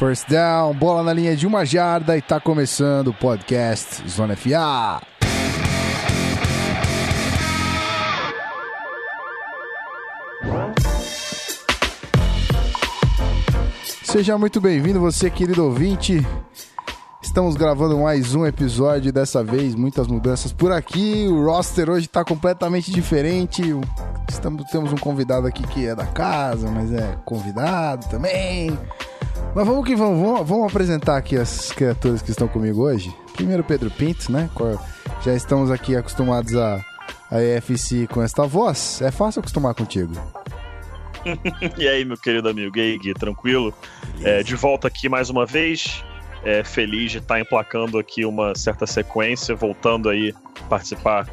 First down, bola na linha de uma jarda e tá começando o podcast Zona FA. Seja muito bem-vindo, você querido ouvinte. Estamos gravando mais um episódio, dessa vez muitas mudanças por aqui. O roster hoje está completamente diferente. Estamos, temos um convidado aqui que é da casa, mas é convidado também. Mas vamos que vamos, vamos, vamos apresentar aqui as criaturas que estão comigo hoje. Primeiro Pedro Pinto, né? Já estamos aqui acostumados a, a EFC com esta voz. É fácil acostumar contigo. e aí, meu querido amigo Gui, tranquilo? É, de volta aqui mais uma vez. É, feliz de estar emplacando aqui uma certa sequência, voltando aí participar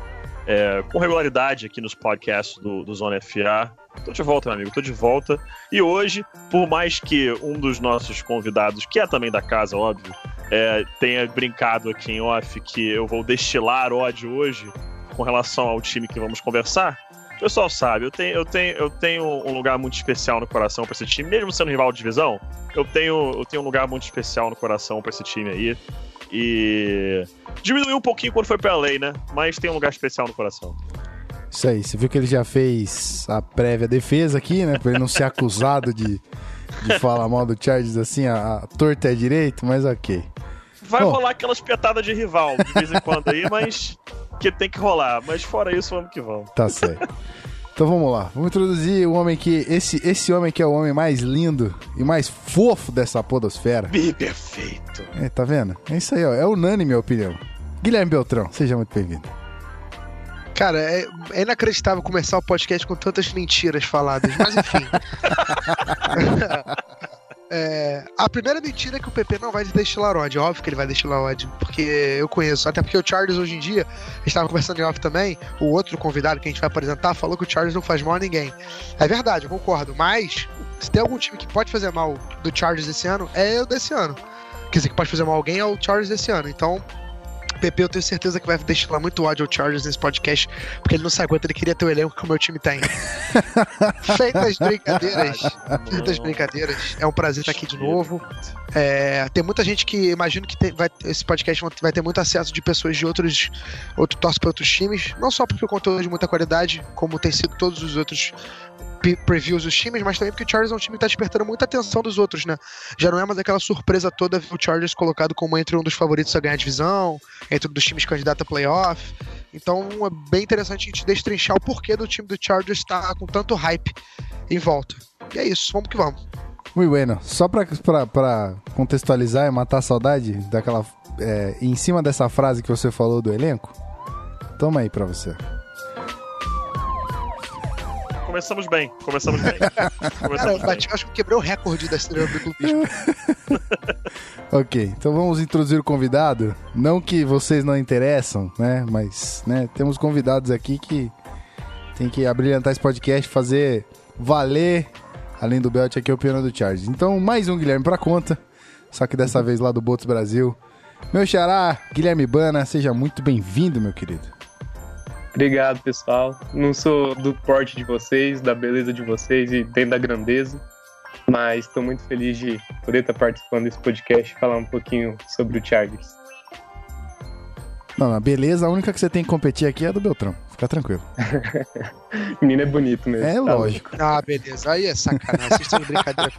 é, com regularidade aqui nos podcasts do, do Zona FA. Tô de volta, meu amigo, tô de volta. E hoje, por mais que um dos nossos convidados, que é também da casa, óbvio, é, tenha brincado aqui em off que eu vou destilar ódio hoje com relação ao time que vamos conversar, o pessoal sabe, eu tenho, eu tenho, eu tenho um lugar muito especial no coração para esse time, mesmo sendo rival de divisão. Eu tenho, eu tenho um lugar muito especial no coração para esse time aí. E diminuiu um pouquinho quando foi pra lei, né? Mas tem um lugar especial no coração. Isso aí, você viu que ele já fez a prévia defesa aqui, né? Pra ele não ser acusado de, de falar mal do Chargers assim, a, a torta é direito, mas ok. Vai Bom, rolar aquelas petadas de rival de vez em quando aí, mas que tem que rolar. Mas fora isso, vamos que vamos. Tá certo. Então vamos lá, vamos introduzir o homem que. Esse, esse homem que é o homem mais lindo e mais fofo dessa podosfera. Bi perfeito. É, tá vendo? É isso aí, ó. É unânime a opinião. Guilherme Beltrão, seja muito bem-vindo. Cara, é, é, inacreditável começar o podcast com tantas mentiras faladas, mas enfim. É, a primeira mentira é que o PP não vai destilar ódio. Óbvio que ele vai destilar ódio, porque eu conheço. Até porque o Charles hoje em dia, a gente estava conversando em off também, o outro convidado que a gente vai apresentar falou que o Charles não faz mal a ninguém. É verdade, eu concordo. Mas, se tem algum time que pode fazer mal do Charles esse ano, é o desse ano. Quer dizer, que pode fazer mal alguém é o Charles desse ano. Então, PP, eu tenho certeza que vai destilar muito ódio ao Chargers nesse podcast, porque ele não se aguenta, ele queria ter o elenco que o meu time tem. Feitas brincadeiras, feitas brincadeiras, é um prazer estar aqui de novo. É, tem muita gente que imagino que tem, vai, esse podcast vai ter muito acesso de pessoas de outros, outro torce para outros times, não só porque o conteúdo é de muita qualidade, como tem sido todos os outros previews dos times, mas também porque o Chargers é um time que tá despertando muita atenção dos outros, né? Já não é mais aquela surpresa toda ver o Chargers colocado como entre um dos favoritos a ganhar a divisão, entre um dos times candidatos a playoff. Então é bem interessante a gente destrinchar o porquê do time do Chargers estar tá com tanto hype em volta. E é isso, vamos que vamos. Muito bueno. Só pra contextualizar e matar a saudade daquela. É, em cima dessa frase que você falou do elenco, toma aí pra você começamos bem. Começamos bem. Começamos Cara, eu bati, acho que quebrou o recorde da estrela do clubismo. ok, então vamos introduzir o convidado. Não que vocês não interessam, né? Mas, né, temos convidados aqui que tem que abrilhantar esse podcast, fazer valer, além do Belt, aqui é o piano do Charles. Então, mais um Guilherme pra conta, só que dessa vez lá do Botos Brasil. Meu xará, Guilherme Bana, seja muito bem-vindo, meu querido. Obrigado, pessoal. Não sou do porte de vocês, da beleza de vocês e nem da grandeza, mas estou muito feliz de poder estar participando desse podcast e falar um pouquinho sobre o Chargers. Não, a beleza, a única que você tem que competir aqui é a do Beltrão. Fica tranquilo. Menino é bonito mesmo. É tá lógico. Ah, beleza. Aí é sacanagem. Vocês estão de brincadeira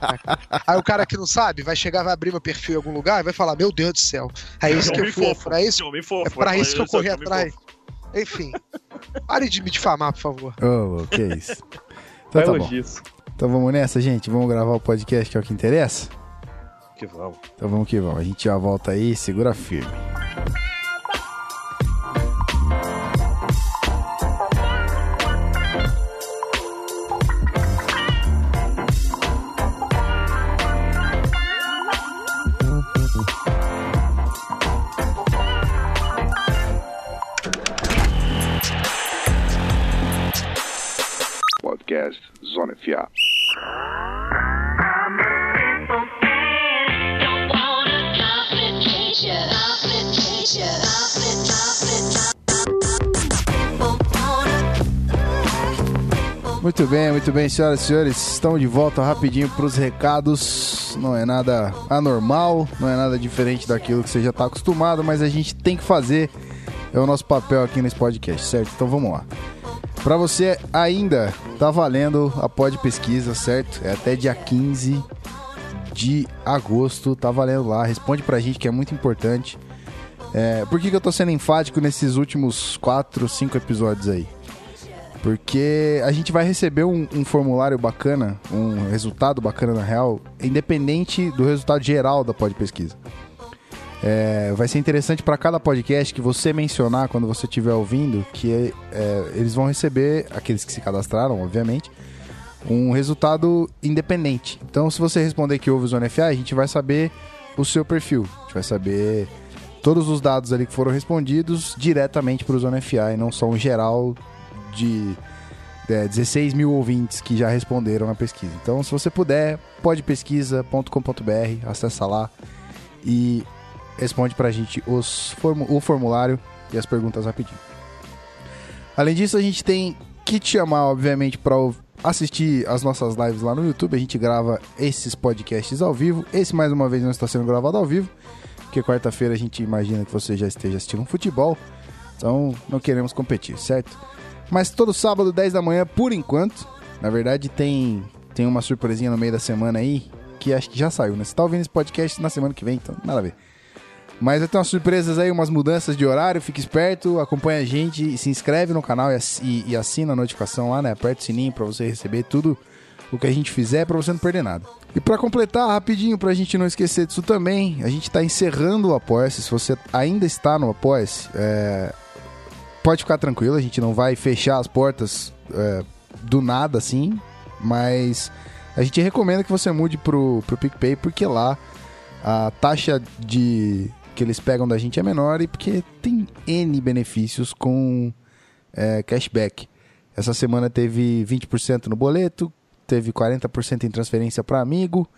Aí o cara que não sabe vai chegar, vai abrir meu perfil em algum lugar e vai falar: Meu Deus do céu. É isso que eu fui. É isso, é pra isso que eu corri atrás. Enfim, pare de me difamar, por favor. Oh, que isso. Então, tá bom. então vamos nessa, gente. Vamos gravar o podcast que é o que interessa? Que vamos. Então vamos que vamos. A gente já volta aí, segura firme. Podcast Zona FA. Muito bem, muito bem, senhoras e senhores. Estamos de volta rapidinho para os recados. Não é nada anormal, não é nada diferente daquilo que você já está acostumado, mas a gente tem que fazer. É o nosso papel aqui nesse podcast, certo? Então vamos lá. Para você ainda tá valendo a pod pesquisa, certo? É até dia 15 de agosto, tá valendo lá. Responde pra gente que é muito importante. É, por que, que eu tô sendo enfático nesses últimos 4, 5 episódios aí? Porque a gente vai receber um, um, formulário bacana, um resultado bacana na real, independente do resultado geral da pod pesquisa. É, vai ser interessante para cada podcast que você mencionar quando você estiver ouvindo, que é, eles vão receber, aqueles que se cadastraram, obviamente, um resultado independente. Então, se você responder que houve o Zona FA, a gente vai saber o seu perfil. A gente vai saber todos os dados ali que foram respondidos diretamente para o Zona FA e não só um geral de é, 16 mil ouvintes que já responderam na pesquisa. Então, se você puder, podpesquisa.com.br, acessa lá e responde pra gente os o formulário e as perguntas rapidinho. Além disso, a gente tem que te chamar, obviamente, para assistir as nossas lives lá no YouTube. A gente grava esses podcasts ao vivo. Esse, mais uma vez, não está sendo gravado ao vivo, porque quarta-feira a gente imagina que você já esteja assistindo um futebol. Então, não queremos competir, certo? Mas todo sábado, 10 da manhã, por enquanto. Na verdade, tem, tem uma surpresinha no meio da semana aí, que acho que já saiu, né? Você tá ouvindo esse podcast na semana que vem, então nada a ver. Mas eu tenho umas surpresas aí, umas mudanças de horário, fique esperto, acompanha a gente, se inscreve no canal e, assina a notificação lá, né? Aperta o sininho para você receber tudo o que a gente fizer para você não perder nada. E para completar rapidinho, para a gente não esquecer disso também, a gente está encerrando o Apoia-se. Se você ainda está no Apoia-se, é... pode ficar tranquilo, a gente não vai fechar as portas é... do nada assim, mas a gente recomenda que você mude pro, pro PicPay, porque lá a taxa de que eles pegam da gente é menor e porque tem N benefícios com é, cashback. Essa semana teve 20% no boleto, teve 40% em transferência para amigo.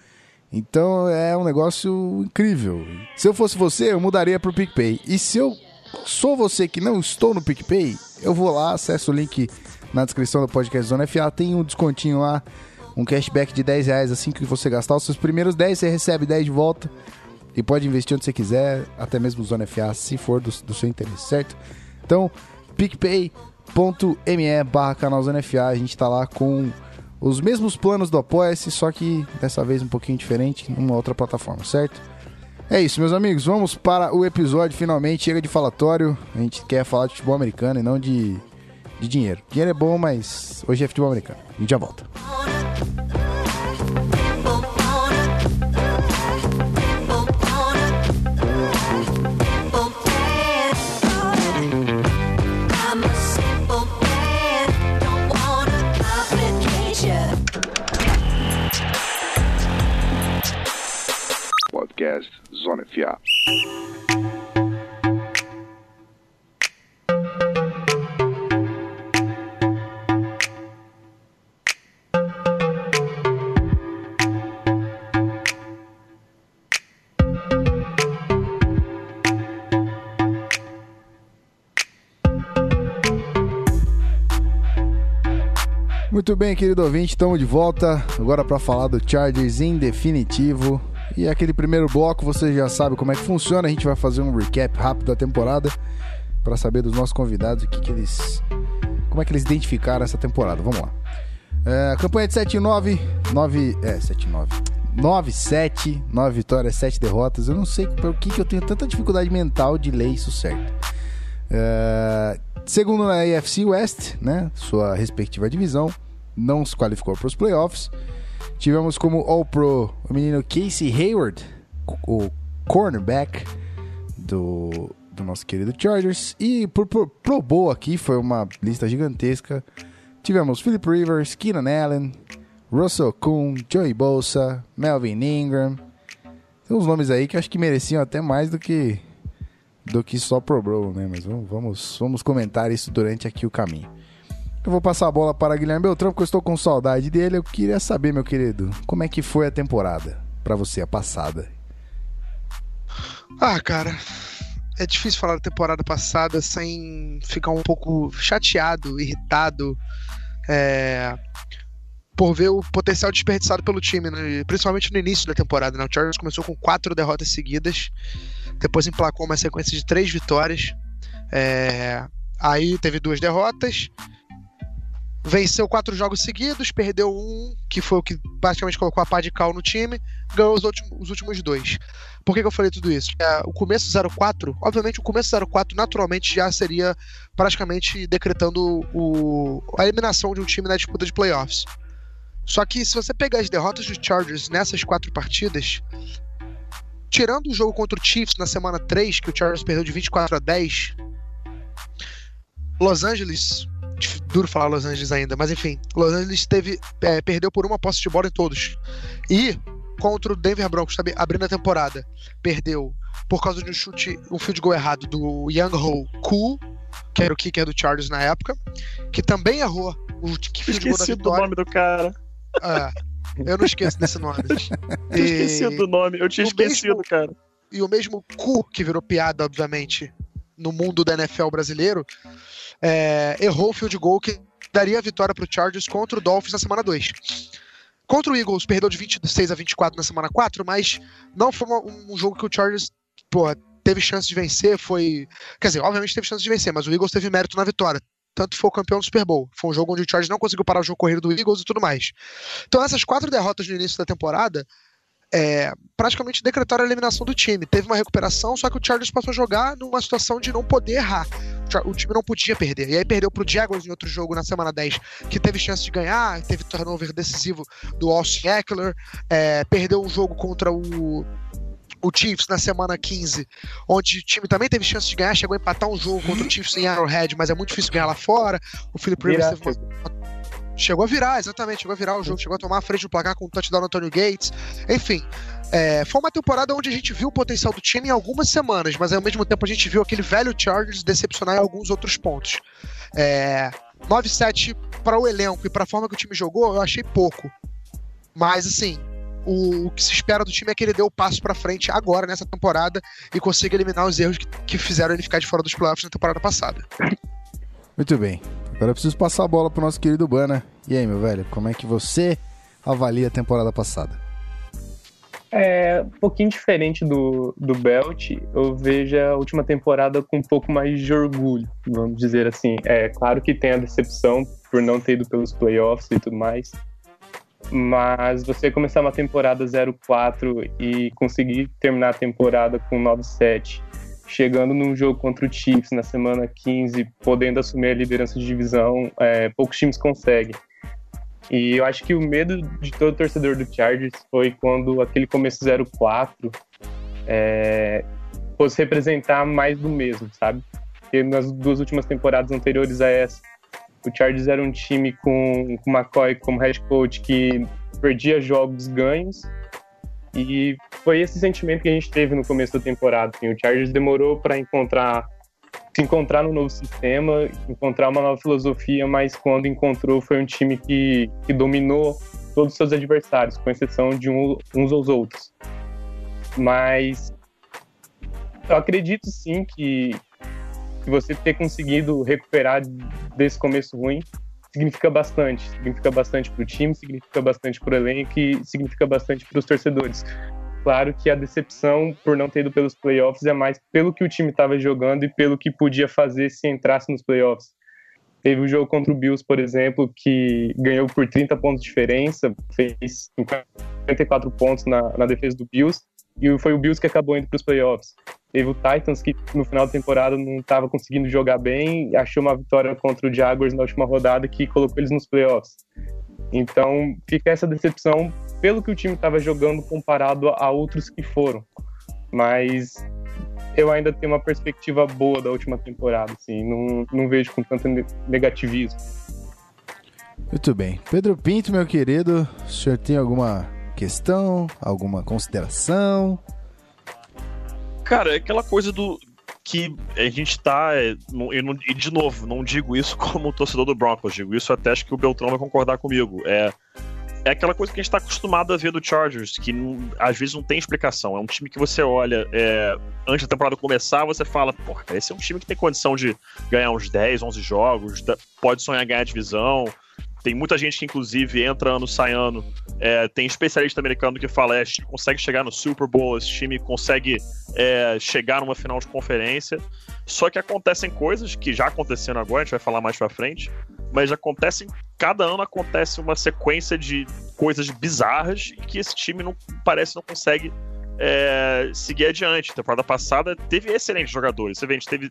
Então é um negócio incrível. Se eu fosse você, eu mudaria para o PicPay. E se eu sou você que não estou no PicPay, eu vou lá, acesso o link na descrição do podcast Zona FA, tem um descontinho lá, um cashback de 10 reais assim que você gastar os seus primeiros 10, você recebe 10 de volta. E pode investir onde você quiser, até mesmo Zona FA, se for do, do seu interesse, certo? Então, picpay.me barra canal Zona FA, a gente tá lá com os mesmos planos do Apoia-se, só que dessa vez um pouquinho diferente, numa outra plataforma, certo? É isso, meus amigos, vamos para o episódio, finalmente, chega de falatório, a gente quer falar de futebol americano e não de, de dinheiro. Dinheiro é bom, mas hoje é futebol americano. A gente já volta. Muito bem, querido ouvinte, estamos de volta agora para falar do Chargers em definitivo. E aquele primeiro bloco você já sabe como é que funciona. A gente vai fazer um recap rápido da temporada para saber dos nossos convidados o que, que eles. Como é que eles identificaram essa temporada. Vamos lá. É, campanha de 7 e 9. 9. É, 7 e 9. 9, 7, 9 vitórias, 7 derrotas. Eu não sei por que, que eu tenho tanta dificuldade mental de ler isso certo. É, segundo na AFC West, né? Sua respectiva divisão, não se qualificou para os playoffs. Tivemos como All-Pro o menino Casey Hayward, o cornerback do, do nosso querido Chargers. E por, por Pro Bowl aqui foi uma lista gigantesca. Tivemos Philip Rivers, Keenan Allen, Russell Kuhn, Joey Bosa, Melvin Ingram. Tem uns nomes aí que acho que mereciam até mais do que do que só Pro Bowl, né? Mas vamos, vamos, vamos comentar isso durante aqui o caminho. Eu vou passar a bola para Guilherme Beltrão, porque eu estou com saudade dele. Eu queria saber, meu querido, como é que foi a temporada para você, a passada? Ah, cara, é difícil falar da temporada passada sem ficar um pouco chateado, irritado. É, por ver o potencial desperdiçado pelo time, né? principalmente no início da temporada. Né? O Chargers começou com quatro derrotas seguidas, depois emplacou uma sequência de três vitórias. É, aí teve duas derrotas, venceu quatro jogos seguidos, perdeu um, que foi o que basicamente colocou a pá de cal no time, ganhou os últimos, os últimos dois. Por que, que eu falei tudo isso? É, o começo 04, obviamente o começo 04 naturalmente já seria praticamente decretando o, a eliminação de um time na disputa de playoffs. Só que se você pegar as derrotas dos Chargers nessas quatro partidas, tirando o jogo contra o Chiefs na semana 3, que o Chargers perdeu de 24 a 10, Los Angeles duro falar Los Angeles ainda, mas enfim, Los Angeles teve, é, perdeu por uma posse de bola em todos. E contra o Denver Broncos, sabe, abrindo a temporada, perdeu por causa de um chute, um field goal errado do Young Ho Koo, que era o kicker do Chargers na época, que também errou o que field goal da vitória. do nome do cara. É, eu não esqueço desse nome. eu esqueci do nome, eu tinha esquecido, mesmo, cara. E o mesmo Ku, que virou piada, obviamente, no mundo da NFL brasileiro, é, errou o field goal que daria a vitória para o Chargers contra o Dolphins na semana 2. Contra o Eagles, perdeu de 26 a 24 na semana 4, mas não foi um jogo que o Chargers porra, teve chance de vencer. Foi. Quer dizer, obviamente teve chance de vencer, mas o Eagles teve mérito na vitória. Tanto foi o campeão do Super Bowl. Foi um jogo onde o Chargers não conseguiu parar o jogo corrido do Eagles e tudo mais. Então, essas quatro derrotas no início da temporada é, praticamente decretaram a eliminação do time. Teve uma recuperação, só que o Chargers passou a jogar numa situação de não poder errar. O time não podia perder. E aí perdeu pro Jaguars em outro jogo na semana 10, que teve chance de ganhar, teve turnover decisivo do Austin Eckler, é, perdeu um jogo contra o o Chiefs na semana 15, onde o time também teve chance de ganhar, chegou a empatar um jogo contra o Chiefs em Arrowhead, mas é muito difícil ganhar lá fora. O Philip Rivers teve uma, Chegou a virar, exatamente, chegou a virar o jogo, chegou a tomar a frente do placar com o touchdown do Antonio Gates. Enfim, é, foi uma temporada onde a gente viu o potencial do time em algumas semanas, mas ao mesmo tempo a gente viu aquele velho Chargers decepcionar em alguns outros pontos. É, 9-7 para o elenco e para a forma que o time jogou, eu achei pouco. Mas assim, o, o, que se espera do time é que ele dê o passo para frente agora nessa temporada e consiga eliminar os erros que, que fizeram ele ficar de fora dos playoffs na temporada passada. Muito bem. Agora eu preciso passar a bola pro nosso querido Bana. E aí, meu velho, como é que você avalia a temporada passada? É um pouquinho diferente do, do Belt. Eu vejo a última temporada com um pouco mais de orgulho, vamos dizer assim. É claro que tem a decepção por não ter ido pelos playoffs e tudo mais. Mas você começar uma temporada 0-4 e conseguir terminar a temporada com 9-7 chegando num jogo contra o Chiefs na semana 15, podendo assumir a liderança de divisão, é, poucos times conseguem. E eu acho que o medo de todo torcedor do Chargers foi quando aquele começo 0-4 é, fosse representar mais do mesmo, sabe? Porque nas duas últimas temporadas anteriores a essa, o Chargers era um time com, com McCoy como head coach que perdia jogos ganhos e foi esse sentimento que a gente teve no começo da temporada. Assim, o Chargers demorou para encontrar se encontrar no novo sistema, encontrar uma nova filosofia, mas quando encontrou foi um time que, que dominou todos os seus adversários, com exceção de um, uns aos outros. Mas eu acredito sim que, que você ter conseguido recuperar desse começo ruim significa bastante. Significa bastante para o time, significa bastante para o elenco e significa bastante para os torcedores. Claro que a decepção por não ter ido pelos playoffs é mais pelo que o time estava jogando e pelo que podia fazer se entrasse nos playoffs. Teve o um jogo contra o Bills, por exemplo, que ganhou por 30 pontos de diferença, fez 54 pontos na, na defesa do Bills, e foi o Bills que acabou indo para os playoffs. Teve o Titans que no final da temporada não estava conseguindo jogar bem, achou uma vitória contra o Jaguars na última rodada que colocou eles nos playoffs. Então fica essa decepção pelo que o time estava jogando comparado a outros que foram. Mas eu ainda tenho uma perspectiva boa da última temporada, assim, não, não vejo com tanto negativismo. Muito bem. Pedro Pinto, meu querido, o senhor tem alguma questão, alguma consideração? Cara, é aquela coisa do que a gente tá. É, e, de novo, não digo isso como torcedor do Broncos, digo isso até acho que o Beltrão vai concordar comigo. É, é aquela coisa que a gente tá acostumado a ver do Chargers, que não, às vezes não tem explicação. É um time que você olha é, antes da temporada começar, você fala, porra, esse é um time que tem condição de ganhar uns 10, 11 jogos, pode sonhar ganhar a divisão. Tem muita gente que, inclusive, entra ano, sai ano. É, tem especialista americano que fala: é, consegue chegar no Super Bowl, esse time consegue é, chegar numa final de conferência. Só que acontecem coisas que já aconteceram agora, a gente vai falar mais pra frente, mas acontecem. Cada ano acontece uma sequência de coisas bizarras que esse time não parece não consegue é, seguir adiante. Temporada passada teve excelentes jogadores. Você vê, a gente teve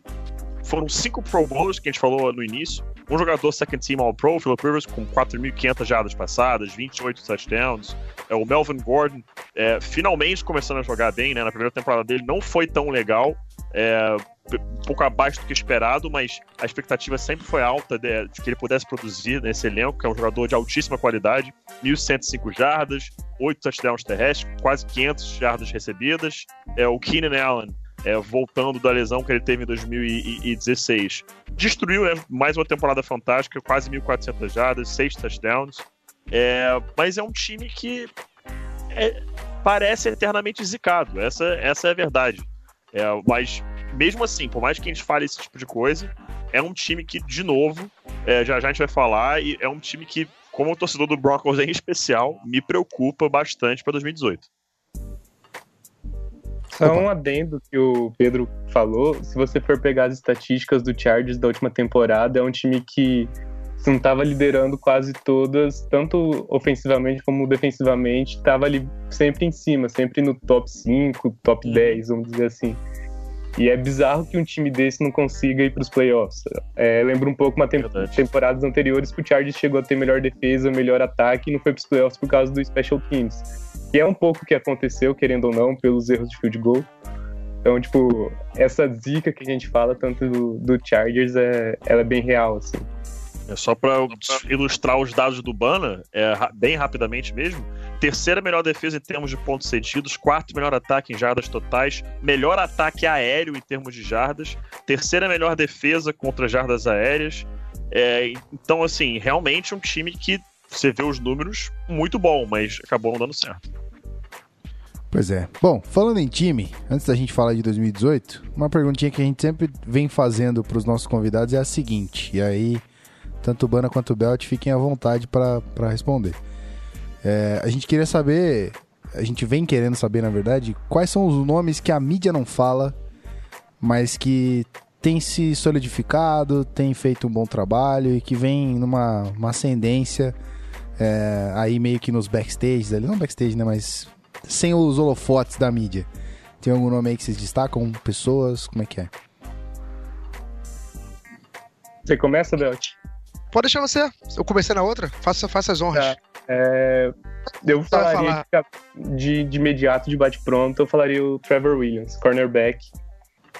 foram cinco Pro Bowlers que a gente falou no início. Um jogador second team All Pro, Philip Rivers, com 4.500 jardas passadas, 28 touchdowns. É, o Melvin Gordon, é, finalmente começando a jogar bem, né? Na primeira temporada dele não foi tão legal. É, um pouco abaixo do que esperado, mas a expectativa sempre foi alta de, de, que ele pudesse produzir nesse elenco, que é um jogador de altíssima qualidade, 1.105 jardas, 8 touchdowns terrestres, quase 500 jardas recebidas. É, o Keenan Allen, é, voltando da lesão que ele teve em 2016. Destruiu né, mais uma temporada fantástica, quase 1.400 jardas, 6 touchdowns. É, mas é um time que é, parece eternamente zicado, essa, essa é a verdade. É, mas mesmo assim, por mais que a gente fale esse tipo de coisa, é um time que, de novo, é, já já a gente vai falar, e é um time que, como torcedor do Broncos em especial, me preocupa bastante para 2018. Só um adendo que o Pedro falou, se você for pegar as estatísticas do Chargers da última temporada, é um time que não estava liderando quase todas, tanto ofensivamente como defensivamente, estava ali sempre em cima, sempre no top 5, top 10, uhum. vamos dizer assim. E é bizarro que um time desse não consiga ir para os playoffs. É, lembra um pouco uma tem temporadas anteriores que o Chargers chegou a ter melhor defesa, melhor ataque e não foi para os playoffs por causa do special teams. Que é um pouco o que aconteceu, querendo ou não, pelos erros de field goal. Então, tipo, essa zica que a gente fala tanto do, do Chargers, é, ela é bem real, assim. É só para ilustrar os dados do Bana, é, bem rapidamente mesmo. Terceira melhor defesa em termos de pontos cedidos, quarto melhor ataque em jardas totais, melhor ataque aéreo em termos de jardas, terceira melhor defesa contra jardas aéreas. É, então, assim, realmente um time que você vê os números muito bom, mas acabou não dando certo. Pois é. Bom, falando em time, antes da gente falar de 2018, uma perguntinha que a gente sempre vem fazendo para os nossos convidados é a seguinte, e aí tanto o Bana quanto o Belt fiquem à vontade para responder. É, a gente queria saber, a gente vem querendo saber, na verdade, quais são os nomes que a mídia não fala, mas que tem se solidificado, tem feito um bom trabalho e que vem numa ascendência é, aí meio que nos backstages ali, não backstage, né, mas sem os holofotes da mídia. Tem algum nome aí que vocês destacam? Pessoas? Como é que é? Você começa, Belt? Pode deixar você. Eu comecei na outra. Faça, faça as honras. Tá. É, eu falaria de, de imediato, de bate-pronto, eu falaria o Trevor Williams, cornerback.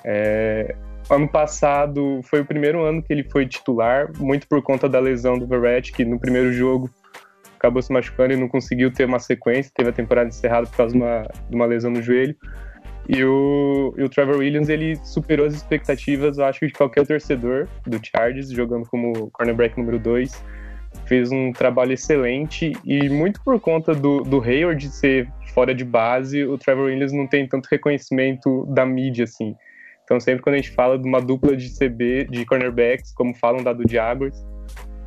É, ano passado foi o primeiro ano que ele foi titular, muito por conta da lesão do Verrett, que no primeiro jogo acabou se machucando e não conseguiu ter uma sequência, teve a temporada encerrada por causa de uma, de uma lesão no joelho. E o, e o Trevor Williams, ele superou as expectativas, eu acho, de qualquer torcedor do Chargers, jogando como cornerback número 2. Fez um trabalho excelente e muito por conta do, do Hayward ser fora de base, o Trevor Williams não tem tanto reconhecimento da mídia, assim. Então sempre quando a gente fala de uma dupla de CB, de cornerbacks, como falam da do Jaguars,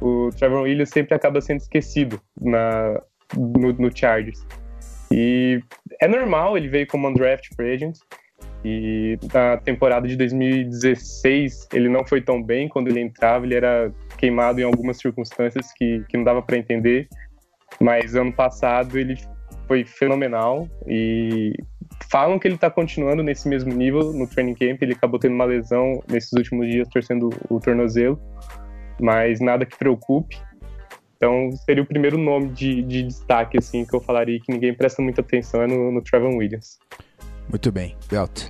o Trevor Williams sempre acaba sendo esquecido na, no, no Chargers. E é normal, ele veio como undraft free agent. E na temporada de 2016 ele não foi tão bem quando ele entrava, ele era queimado em algumas circunstâncias que, que não dava para entender. Mas ano passado ele foi fenomenal e falam que ele está continuando nesse mesmo nível no training camp. Ele acabou tendo uma lesão nesses últimos dias, torcendo o tornozelo mas nada que preocupe. Então seria o primeiro nome de, de destaque assim que eu falaria que ninguém presta muita atenção é no, no Trevor Williams. Muito bem, Belt.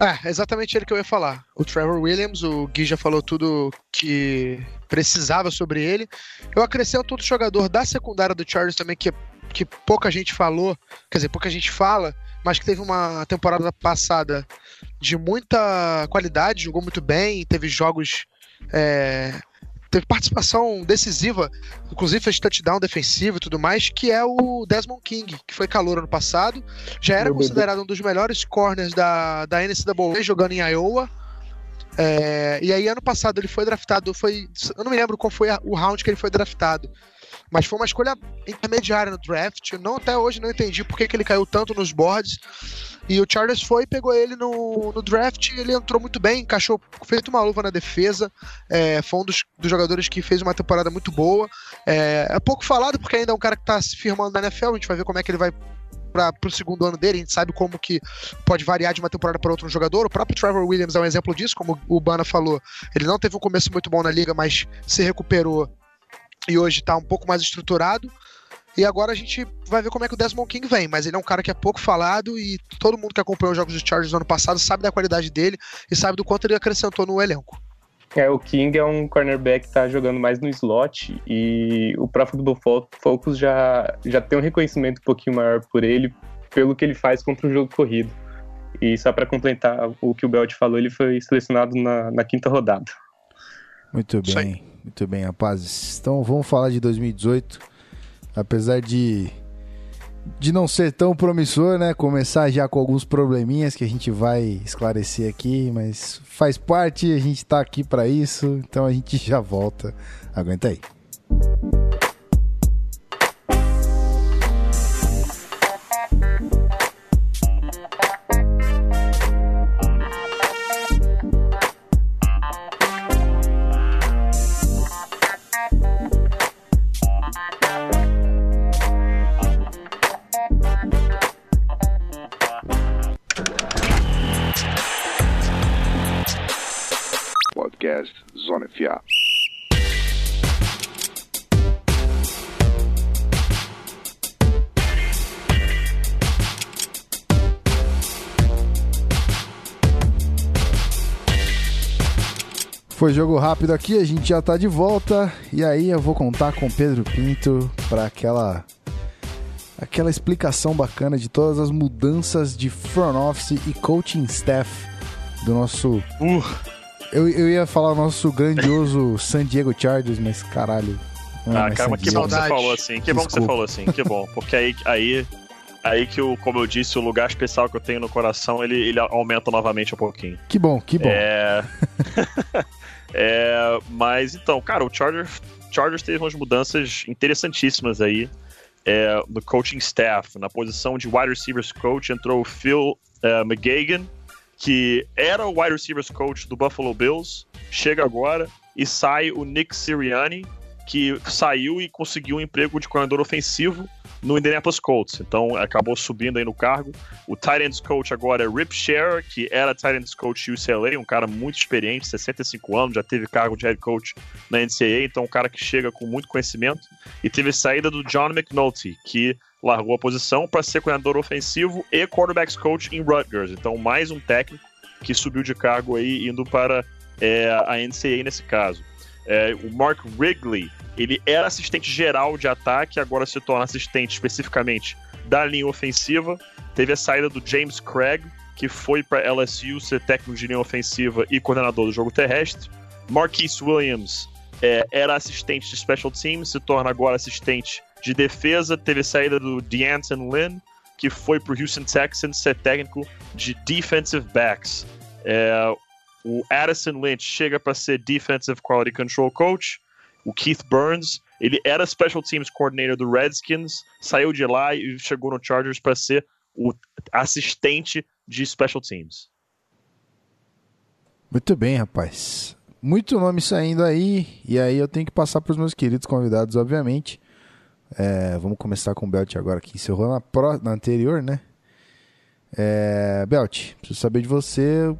É, exatamente ele que eu ia falar. O Trevor Williams, o Gui já falou tudo que precisava sobre ele. Eu acrescento outro jogador da secundária do Chargers também que, que pouca gente falou, quer dizer, pouca gente fala, mas que teve uma temporada passada de muita qualidade, jogou muito bem, teve jogos é, teve participação decisiva, inclusive fez touchdown defensivo e tudo mais, que é o Desmond King, que foi calor ano passado, já era considerado um dos melhores corners da, da NCAA jogando em Iowa, É, e aí, ano passado, ele foi draftado. Foi, eu não me lembro qual foi a, o round que ele foi draftado. Mas foi uma escolha intermediária no draft. Não, até hoje não entendi por que, que ele caiu tanto nos boards. E o Chargers foi, pegou ele no, no draft, ele entrou muito bem, encaixou feito uma luva na defesa. É, foi um dos, dos, jogadores que fez uma temporada muito boa. É, é pouco falado, porque ainda é um cara que está se firmando na NFL. A gente vai ver como é que ele vai para o segundo ano dele, a gente sabe como que pode variar de uma temporada para outra um jogador. O próprio Trevor Williams é um exemplo disso, como o Bana falou. Ele não teve um começo muito bom na liga, mas se recuperou e hoje está um pouco mais estruturado. E agora a gente vai ver como é que o Desmond King vem, mas ele é um cara que é pouco falado e todo mundo que acompanhou os jogos dos Chargers no ano passado sabe da qualidade dele e sabe do quanto ele acrescentou no elenco. É, o King é um cornerback que tá jogando mais no slot e o próprio do Focus já, já tem um reconhecimento um pouquinho maior por ele, pelo que ele faz contra o jogo corrido. E só para complementar o que o Belt falou, ele foi selecionado na, na quinta rodada. Muito bem, muito bem, rapazes. Então vamos falar de 2018 apesar de de não ser tão promissor, né? Começar já com alguns probleminhas que a gente vai esclarecer aqui, mas faz parte, a gente tá aqui para isso, então a gente já volta. Aguenta aí. Foi jogo rápido aqui, a gente já tá de volta. E aí eu vou contar com o Pedro Pinto para aquela aquela explicação bacana de todas as mudanças de front office e coaching staff do nosso uh. Eu, eu ia falar o nosso grandioso San Diego Chargers, mas caralho. Ah, cara, mas que bom que você falou assim. Que Desculpa. bom que você falou assim. Que bom, porque aí aí aí que, o, como eu disse, o lugar especial que eu tenho no coração, ele, ele aumenta novamente um pouquinho. Que bom, que bom. É... É, mas então, cara, o Chargers, Chargers teve umas mudanças interessantíssimas aí é, no coaching staff. Na posição de wide receivers coach entrou o Phil uh, McGagan, que era o wide receivers coach do Buffalo Bills, chega agora e sai o Nick Sirianni, que saiu e conseguiu um emprego de coordenador ofensivo no Indianapolis Colts. Então acabou subindo aí no cargo. O Titans coach agora é Rip Scherer, que era Titans coach UCLA, um cara muito experiente, 65 anos, já teve cargo de head coach na NCAA, então um cara que chega com muito conhecimento. E teve saída do John McNulty, que largou a posição para ser coordenador ofensivo e quarterbacks coach em Rutgers. Então mais um técnico que subiu de cargo aí indo para é, a NCAA nesse caso. É, o Mark Wrigley ele era assistente geral de ataque, agora se torna assistente especificamente da linha ofensiva. Teve a saída do James Craig, que foi para LSU ser técnico de linha ofensiva e coordenador do jogo terrestre. Marquise Williams é, era assistente de special teams, se torna agora assistente de defesa. Teve saída do Deanton Lynn, que foi para o Houston Texans ser técnico de defensive backs. É, o Addison Lynch chega para ser defensive quality control coach. O Keith Burns, ele era Special Teams Coordinator do Redskins, saiu de lá e chegou no Chargers para ser o assistente de Special Teams. Muito bem, rapaz. Muito nome saindo aí, e aí eu tenho que passar para os meus queridos convidados, obviamente. É, vamos começar com o Belt agora, que encerrou na, pro, na anterior, né? É, Belt, preciso saber de você,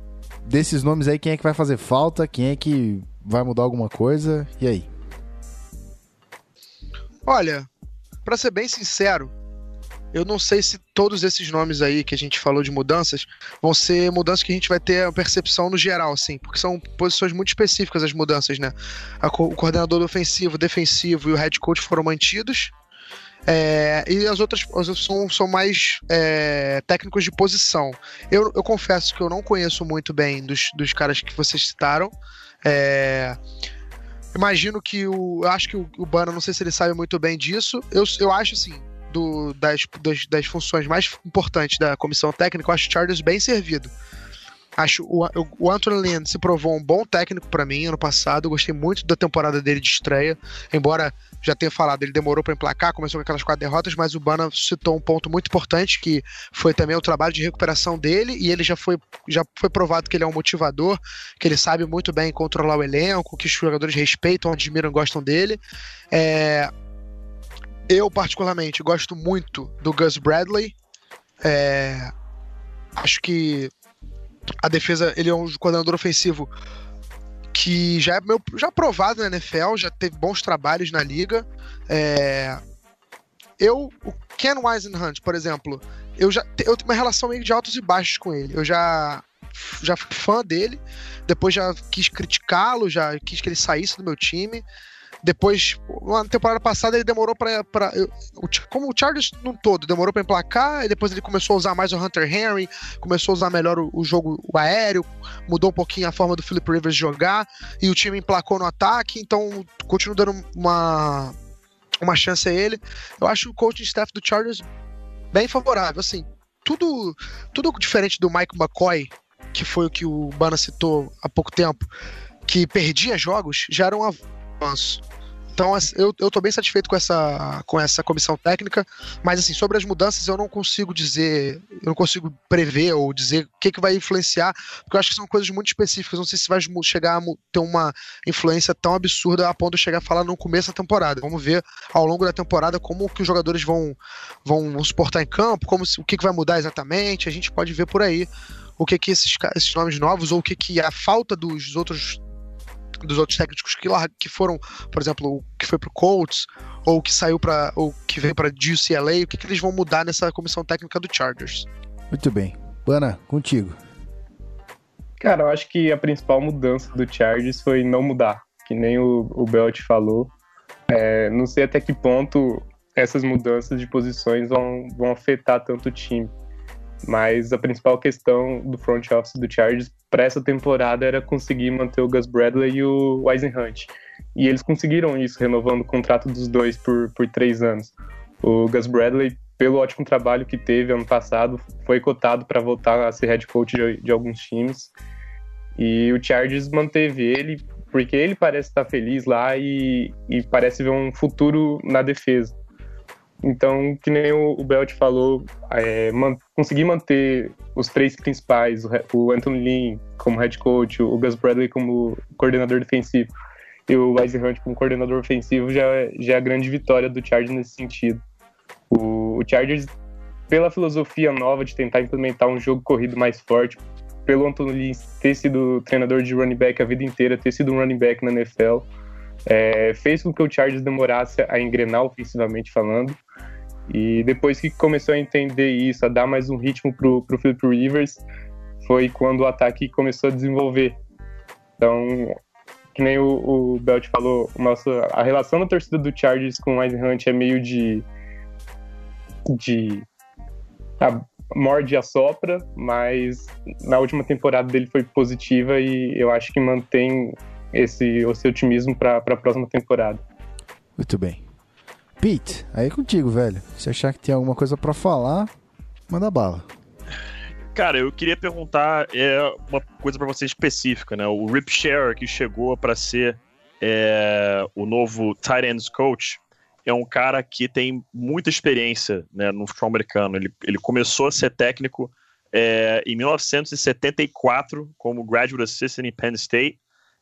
desses nomes aí, quem é que vai fazer falta, quem é que vai mudar alguma coisa, e aí? Olha, para ser bem sincero, eu não sei se todos esses nomes aí que a gente falou de mudanças vão ser mudanças que a gente vai ter a percepção no geral, assim, porque são posições muito específicas as mudanças, né? O coordenador ofensivo, defensivo e o head coach foram mantidos. É, e as outras, as outras são, são mais é, técnicos de posição. Eu, eu confesso que eu não conheço muito bem dos, dos caras que vocês citaram. É, Imagino que o. Acho que o, o Bana, não sei se ele sabe muito bem disso. Eu, eu acho assim. Do, das, das, das funções mais importantes da comissão técnica, eu acho o Chargers bem servido. Acho o, o Anthony Lynn se provou um bom técnico para mim ano passado. Gostei muito da temporada dele de estreia, embora já tenha falado, ele demorou para emplacar, começou com aquelas quatro derrotas, mas o Bana citou um ponto muito importante que foi também o trabalho de recuperação dele e ele já foi já foi provado que ele é um motivador, que ele sabe muito bem controlar o elenco, que os jogadores respeitam, admiram, gostam dele. É, eu particularmente gosto muito do Gus Bradley. É, acho que a defesa, ele é um coordenador ofensivo que já é meu, já aprovado na NFL, já teve bons trabalhos na liga. É, eu, o Ken Wisenhunt, por exemplo, eu já eu tenho uma relação meio de altos e baixos com ele. Eu já já fui fã dele, depois já quis criticá-lo, já quis que ele saísse do meu time. Depois, na temporada passada, ele demorou para. Como o Chargers no todo, demorou para emplacar, e depois ele começou a usar mais o Hunter Henry, começou a usar melhor o, o jogo o aéreo, mudou um pouquinho a forma do Philip Rivers jogar, e o time emplacou no ataque, então continuo dando uma, uma chance a ele. Eu acho o coaching staff do Chargers bem favorável, assim. Tudo, tudo diferente do Mike McCoy, que foi o que o Bana citou há pouco tempo, que perdia jogos, já era um avanço. Então, eu, eu tô bem satisfeito com essa, com essa comissão técnica, mas assim, sobre as mudanças eu não consigo dizer, eu não consigo prever ou dizer o que, que vai influenciar, porque eu acho que são coisas muito específicas, não sei se vai chegar a ter uma influência tão absurda a ponto de chegar a falar no começo da temporada. Vamos ver ao longo da temporada como que os jogadores vão, vão, suportar em campo, como o que, que vai mudar exatamente, a gente pode ver por aí o que que esses, esses nomes novos ou o que que a falta dos outros dos outros técnicos que, lá, que foram, por exemplo, o que foi pro Colts, ou que saiu para ou que veio para UCLA, o que, que eles vão mudar nessa comissão técnica do Chargers. Muito bem. Bana, contigo. Cara, eu acho que a principal mudança do Chargers foi não mudar, que nem o, o Belt falou. É, não sei até que ponto essas mudanças de posições vão, vão afetar tanto o time. Mas a principal questão do front office do Chargers para essa temporada era conseguir manter o Gus Bradley e o Hunt. E eles conseguiram isso, renovando o contrato dos dois por, por três anos. O Gus Bradley, pelo ótimo trabalho que teve ano passado, foi cotado para voltar a ser head coach de, de alguns times. E o Chargers manteve ele porque ele parece estar feliz lá e, e parece ver um futuro na defesa. Então, que nem o, o Belt falou, é, man, conseguir manter os três principais, o, o, Anthony Lynn como head coach, o Gus Bradley como coordenador defensivo e o Wise Hunt como coordenador ofensivo já, já é a grande vitória do Chargers nesse sentido. O, o Chargers, pela filosofia nova de tentar implementar um jogo corrido mais forte, pelo Anthony Lynn ter sido treinador de running back a vida inteira, ter sido um running back na NFL, é, fez com que o Chargers demorasse a engrenar ofensivamente falando. E depois que começou a entender isso, a dar mais um ritmo pro, pro Philip Rivers, foi quando o ataque começou a desenvolver. Então, que nem o, o Belt falou, nossa, a relação da torcida do Chargers com o Hunt é meio de. de. A, morde a sopra, mas na última temporada dele foi positiva e eu acho que mantém esse, esse otimismo para a próxima temporada. Muito bem. Pete, aí é contigo, velho. Se achar que tem alguma coisa para falar, manda bala. Cara, eu queria perguntar é, uma coisa para você específica, né? O Rip Scherer, que chegou para ser é, o novo tight ends coach, é um cara que tem muita experiência né, no futebol americano. Ele, ele começou a ser técnico é, em 1974 como graduate assistant em Penn State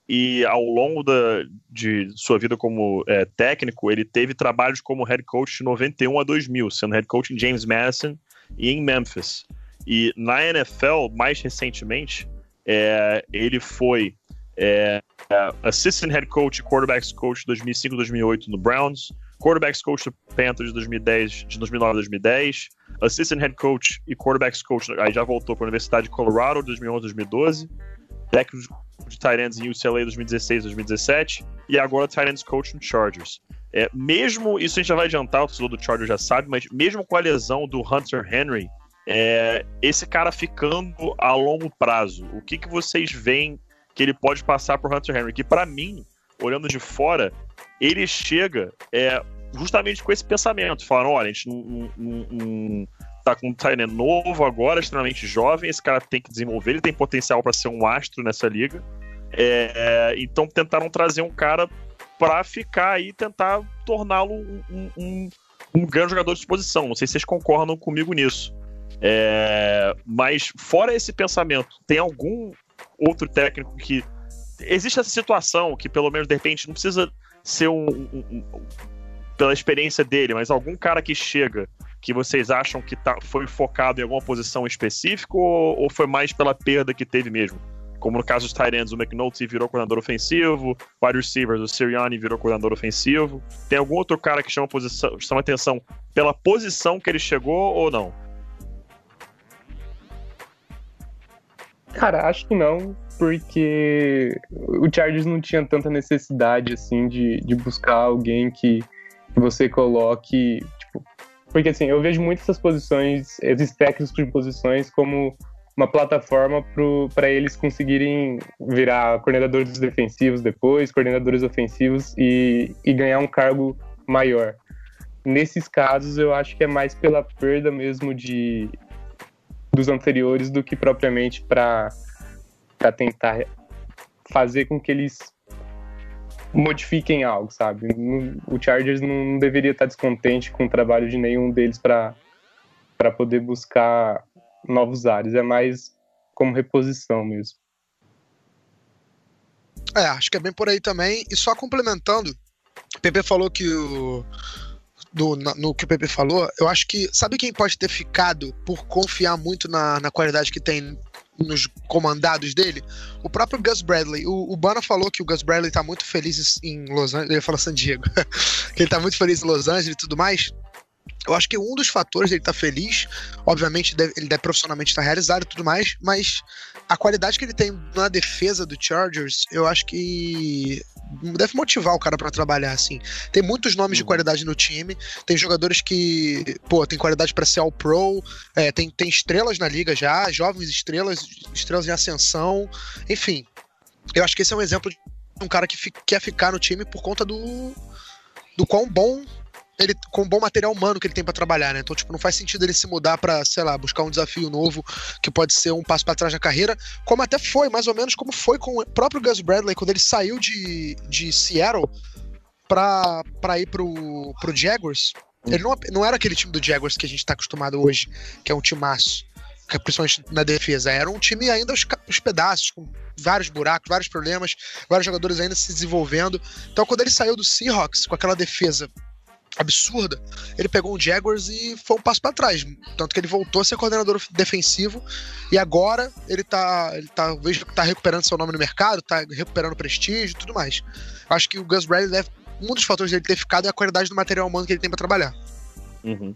e ao longo da, de sua vida como é, técnico, ele teve trabalhos como head coach de 91 a 2000, sendo head coach em James Madison e em Memphis. E na NFL, mais recentemente, é, ele foi é, assistant head coach e quarterbacks coach de 2005-2008 no Browns, quarterbacks coach do Panthers de 2010, de 2009 a 2010, assistant head coach e quarterbacks coach, aí já voltou para a Universidade de Colorado de 2011 a 2012, técnico de Tyrants em UCLA 2016 2017 e agora Tyrants coach no Chargers. É, mesmo, isso a gente já vai adiantar, o torcedor do Chargers já sabe, mas mesmo com a lesão do Hunter Henry, é, esse cara ficando a longo prazo, o que, que vocês veem que ele pode passar por Hunter Henry? Que para mim, olhando de fora, ele chega é, justamente com esse pensamento, falando, olha, a gente não, não, não, tá com um Tyrant novo agora, extremamente jovem. Esse cara tem que desenvolver, ele tem potencial para ser um astro nessa liga. É, então tentaram trazer um cara para ficar aí tentar torná-lo um, um, um, grande jogador de exposição. Não sei se vocês concordam comigo nisso. É, mas fora esse pensamento, tem algum outro técnico que existe essa situação que pelo menos de repente não precisa ser um pela experiência dele, mas algum cara que chega que vocês acham que tá, foi focado em alguma posição específica ou, ou foi mais pela perda que teve mesmo? Como no caso dos Tyrants, o McNulty virou coordenador ofensivo, o wide receivers, o Sirianni virou coordenador ofensivo. Tem algum outro cara que chama, posição, chama atenção pela posição que ele chegou ou não? Cara, acho que não, porque o Chargers não tinha tanta necessidade assim de, de buscar alguém que, que você coloque porque assim, eu vejo muito essas posições, esses técnicos de posições, como uma plataforma para eles conseguirem virar coordenadores defensivos depois, coordenadores ofensivos e, e ganhar um cargo maior. Nesses casos, eu acho que é mais pela perda mesmo de dos anteriores do que propriamente para tentar fazer com que eles modifiquem algo, sabe? O Chargers não deveria estar descontente com o trabalho de nenhum deles para poder buscar novos ares. É mais como reposição mesmo. É, acho que é bem por aí também. E só complementando, o PP falou que o. Do, no que o PP falou, eu acho que. Sabe quem pode ter ficado por confiar muito na, na qualidade que tem nos comandados dele, o próprio Gus Bradley. O, o Bana falou que o Gus Bradley tá muito feliz em Los Angeles. Ele ia falar San Diego. que ele tá muito feliz em Los Angeles e tudo mais. Eu acho que um dos fatores dele estar tá feliz, obviamente, deve, ele deve profissionalmente estar tá realizado e tudo mais, mas a qualidade que ele tem na defesa do Chargers, eu acho que deve motivar o cara para trabalhar assim. Tem muitos nomes de uhum. qualidade no time, tem jogadores que, pô, tem qualidade para ser all pro, é, tem, tem estrelas na liga já, jovens estrelas, estrelas em ascensão, enfim. Eu acho que esse é um exemplo de um cara que fi, quer ficar no time por conta do do quão bom ele com um bom material humano que ele tem para trabalhar, né? Então, tipo, não faz sentido ele se mudar para, sei lá, buscar um desafio novo que pode ser um passo para trás na carreira, como até foi, mais ou menos como foi com o próprio Gus Bradley quando ele saiu de, de Seattle pra, pra ir pro, pro Jaguars. Ele não, não era aquele time do Jaguars que a gente tá acostumado hoje, que é um timaço, é principalmente na defesa. Era um time ainda os, os pedaços, com vários buracos, vários problemas, vários jogadores ainda se desenvolvendo. Então, quando ele saiu do Seahawks com aquela defesa absurda, ele pegou um Jaguars e foi um passo para trás. Tanto que ele voltou a ser coordenador defensivo e agora ele tá, ele tá, vejo que tá recuperando seu nome no mercado, tá recuperando prestígio e tudo mais. Acho que o Gus Bradley deve, um dos fatores dele ter ficado é a qualidade do material humano que ele tem para trabalhar. Uhum.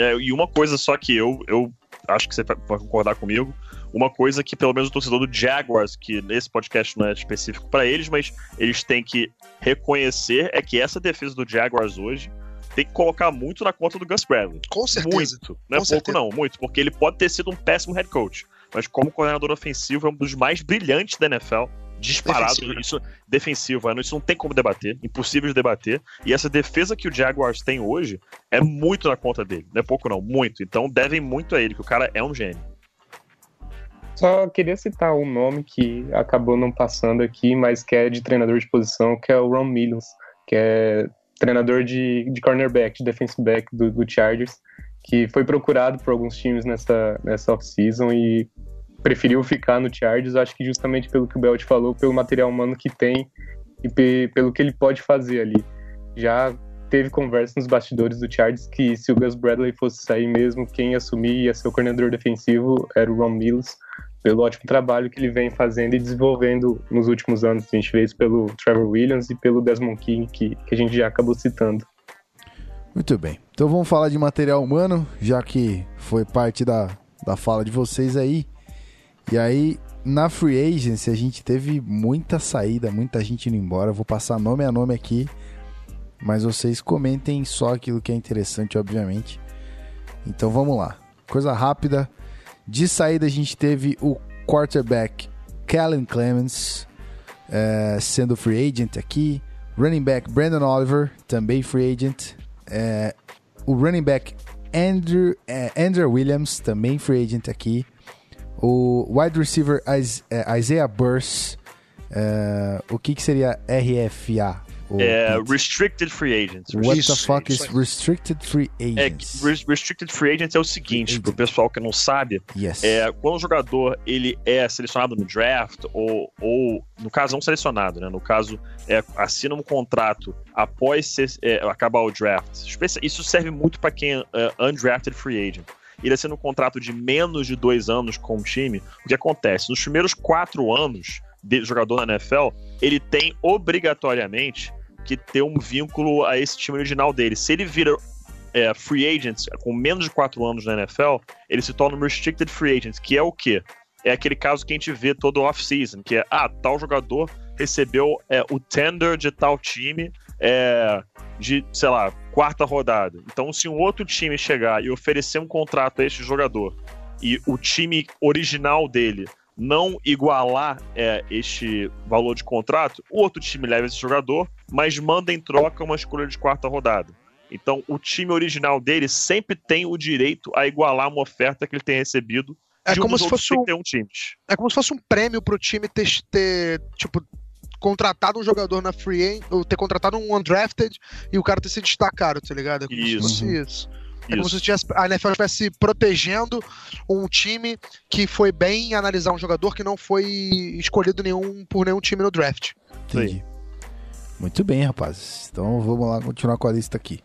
É, e uma coisa só que eu, eu acho que você vai concordar comigo, uma coisa que pelo menos o torcedor do Jaguars, que nesse podcast não é específico para eles, mas eles têm que reconhecer é que essa defesa do Jaguars hoje tem que colocar muito na conta do Gus Bradley. Com certeza. Muito. Não é pouco, certeza. não, muito. Porque ele pode ter sido um péssimo head coach. Mas como coordenador ofensivo, é um dos mais brilhantes da NFL. Disparado. Defensivo, né? isso, defensivo, isso não tem como debater. Impossível de debater. E essa defesa que o Jaguars tem hoje é muito na conta dele. Não é pouco, não. Muito. Então devem muito a ele, que o cara é um gênio. Só queria citar um nome que acabou não passando aqui, mas que é de treinador de posição, que é o Ron Mills, que é treinador de, de cornerback, de defensive back do, do Chargers, que foi procurado por alguns times nessa, nessa off-season e preferiu ficar no Chargers, acho que justamente pelo que o Belt falou, pelo material humano que tem e pe pelo que ele pode fazer ali. Já teve conversa nos bastidores do Chargers que se o Gus Bradley fosse sair mesmo, quem assumir ia ser o coordenador defensivo era o Ron Mills, pelo ótimo trabalho que ele vem fazendo e desenvolvendo nos últimos anos. A gente vê isso pelo Trevor Williams e pelo Desmond King, que, que a gente já acabou citando. Muito bem. Então vamos falar de material humano, já que foi parte da, da fala de vocês aí. E aí, na Free Agency, a gente teve muita saída, muita gente indo embora. vou passar nome a nome aqui, mas vocês comentem só aquilo que é interessante, obviamente. Então vamos lá. Coisa rápida. De saída, a gente teve o quarterback Kellen Clemens é, sendo free agent aqui. Running back Brandon Oliver, também free agent. É, o running back Andrew, é, Andrew Williams, também free agent aqui. O wide receiver é, Isaiah Burse. é, o que, que seria RFA? O- É, Restricted Free Agents. What the Isso, fuck isso is. Restricted Free É, Agents? res- Restricted Free Agents é o seguinte, pro pessoal que não sabe, yes. é, quando o jogador ele é selecionado no draft, ou, ou no caso não selecionado, né? No caso, é, assina um contrato após ser- é, acabar o draft. Isso serve muito para quem é undrafted free agent. Ele assina um contrato de menos de dois anos com o time. O que acontece? Nos primeiros quatro anos de jogador na NFL, ele tem obrigatoriamente que ter um vínculo a esse time original dele. Se ele vira é, free agent com menos de quatro anos na NFL, ele se torna um restricted free agent, que é o quê? É aquele caso que a gente vê todo off-season, que é, ah, tal jogador recebeu é, o tender de tal time é, de, sei lá, quarta rodada. Então, se um outro time chegar e oferecer um contrato a este jogador e o time original dele não igualar é, este valor de contrato, o outro time leva esse jogador, mas manda em troca uma escolha de quarta rodada. Então, o time original dele sempre tem o direito a igualar uma oferta que ele tem recebido É de um como dos se fosse um, 31 times. é como se fosse um prêmio pro time ter, ter tipo, contratado um jogador na free agent, ou ter contratado um undrafted e o cara ter se destacado, tá ligado? É como se Isso. fosse Uhum. isso. É como Isso. se tivesse, a NFL estivesse protegendo um time que foi bem analisar um jogador que não foi escolhido nenhum, por nenhum time no draft. Entendi. Muito bem, rapazes. Então vamos lá continuar com a lista aqui.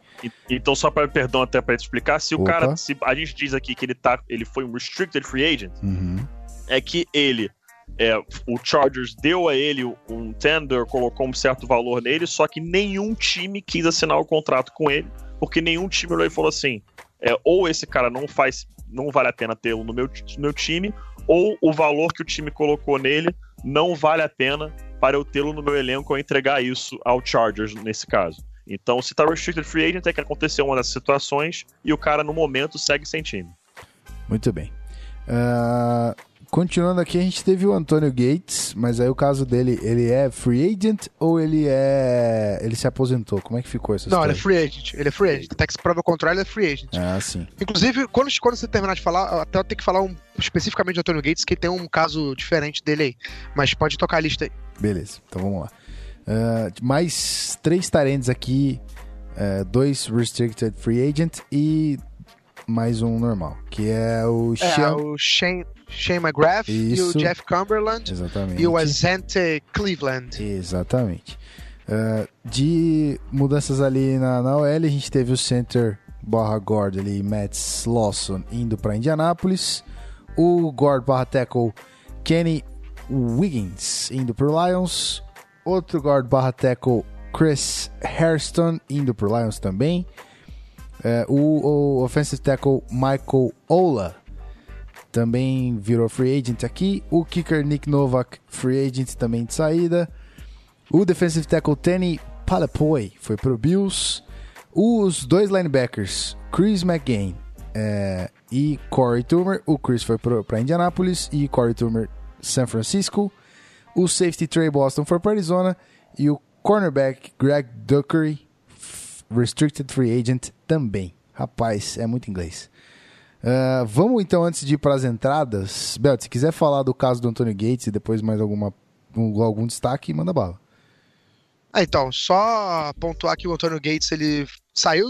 Então, só para perdão até para te explicar, se o Opa. cara, se a gente diz aqui que ele tá, ele foi um restricted free agent, Uhum. é que ele é, o Chargers deu a ele um tender, colocou um certo valor nele, só que nenhum time quis assinar o contrato com ele, porque nenhum time olhou e falou assim: é, ou esse cara não faz, não vale a pena tê-lo no meu, no meu time, ou o valor que o time colocou nele não vale a pena para eu tê-lo no meu elenco ou entregar isso ao Chargers nesse caso. Então, se tá restricted free agent, é que aconteceu uma dessas situações e o cara, no momento, segue sem time. Muito bem. Ah, continuando aqui, a gente teve o Antônio Gates, mas aí o caso dele, ele é free agent ou ele é. ele se aposentou? Como é que ficou essa Não, história? ele é free agent. Ele é free agent. Até que se prova o contrário, ele é free agent. Ah, sim. Inclusive, quando, quando você terminar de falar, até eu tenho que falar um, especificamente do Antônio Gates, que tem um caso diferente dele aí. Mas pode tocar a lista aí. Beleza, então vamos lá. Ah, mais três talentos aqui, eh, dois restricted free agent e mais um normal, que é o É, Sean. o Shane, Shane McGrath e Isso. o Jeff Cumberland Exatamente. e o Azante Cleveland. Exatamente. Ah, de mudanças ali na, na OL, a gente teve o center barra guard ali, Matt Lawson, indo para Indianápolis. O guard barra tackle, Kenny Wiggins, indo pro Lions. Outro guard barra tackle, Chris Hairston, indo pro Lions também. É, o, o offensive tackle, Michael Ola, também virou free agent aqui. O kicker Nick Novak, free agent também de saída. O defensive tackle Tenny Palapoy foi pro Bills. Os dois linebackers, Chris McGain é, e Corey Toomer. O Chris foi para Indianapolis e Corey Toomer San Francisco. O safety Trey Boston foi para Arizona. E o cornerback Greg Duckery, restricted free agent também. Rapaz, é muito inglês. Ah, vamos então, antes de ir para as entradas, Belt, se quiser falar do caso do Antônio Gates e depois mais alguma, um- algum destaque, manda bala. Ah, então, só pontuar que o Antônio Gates, ele saiu.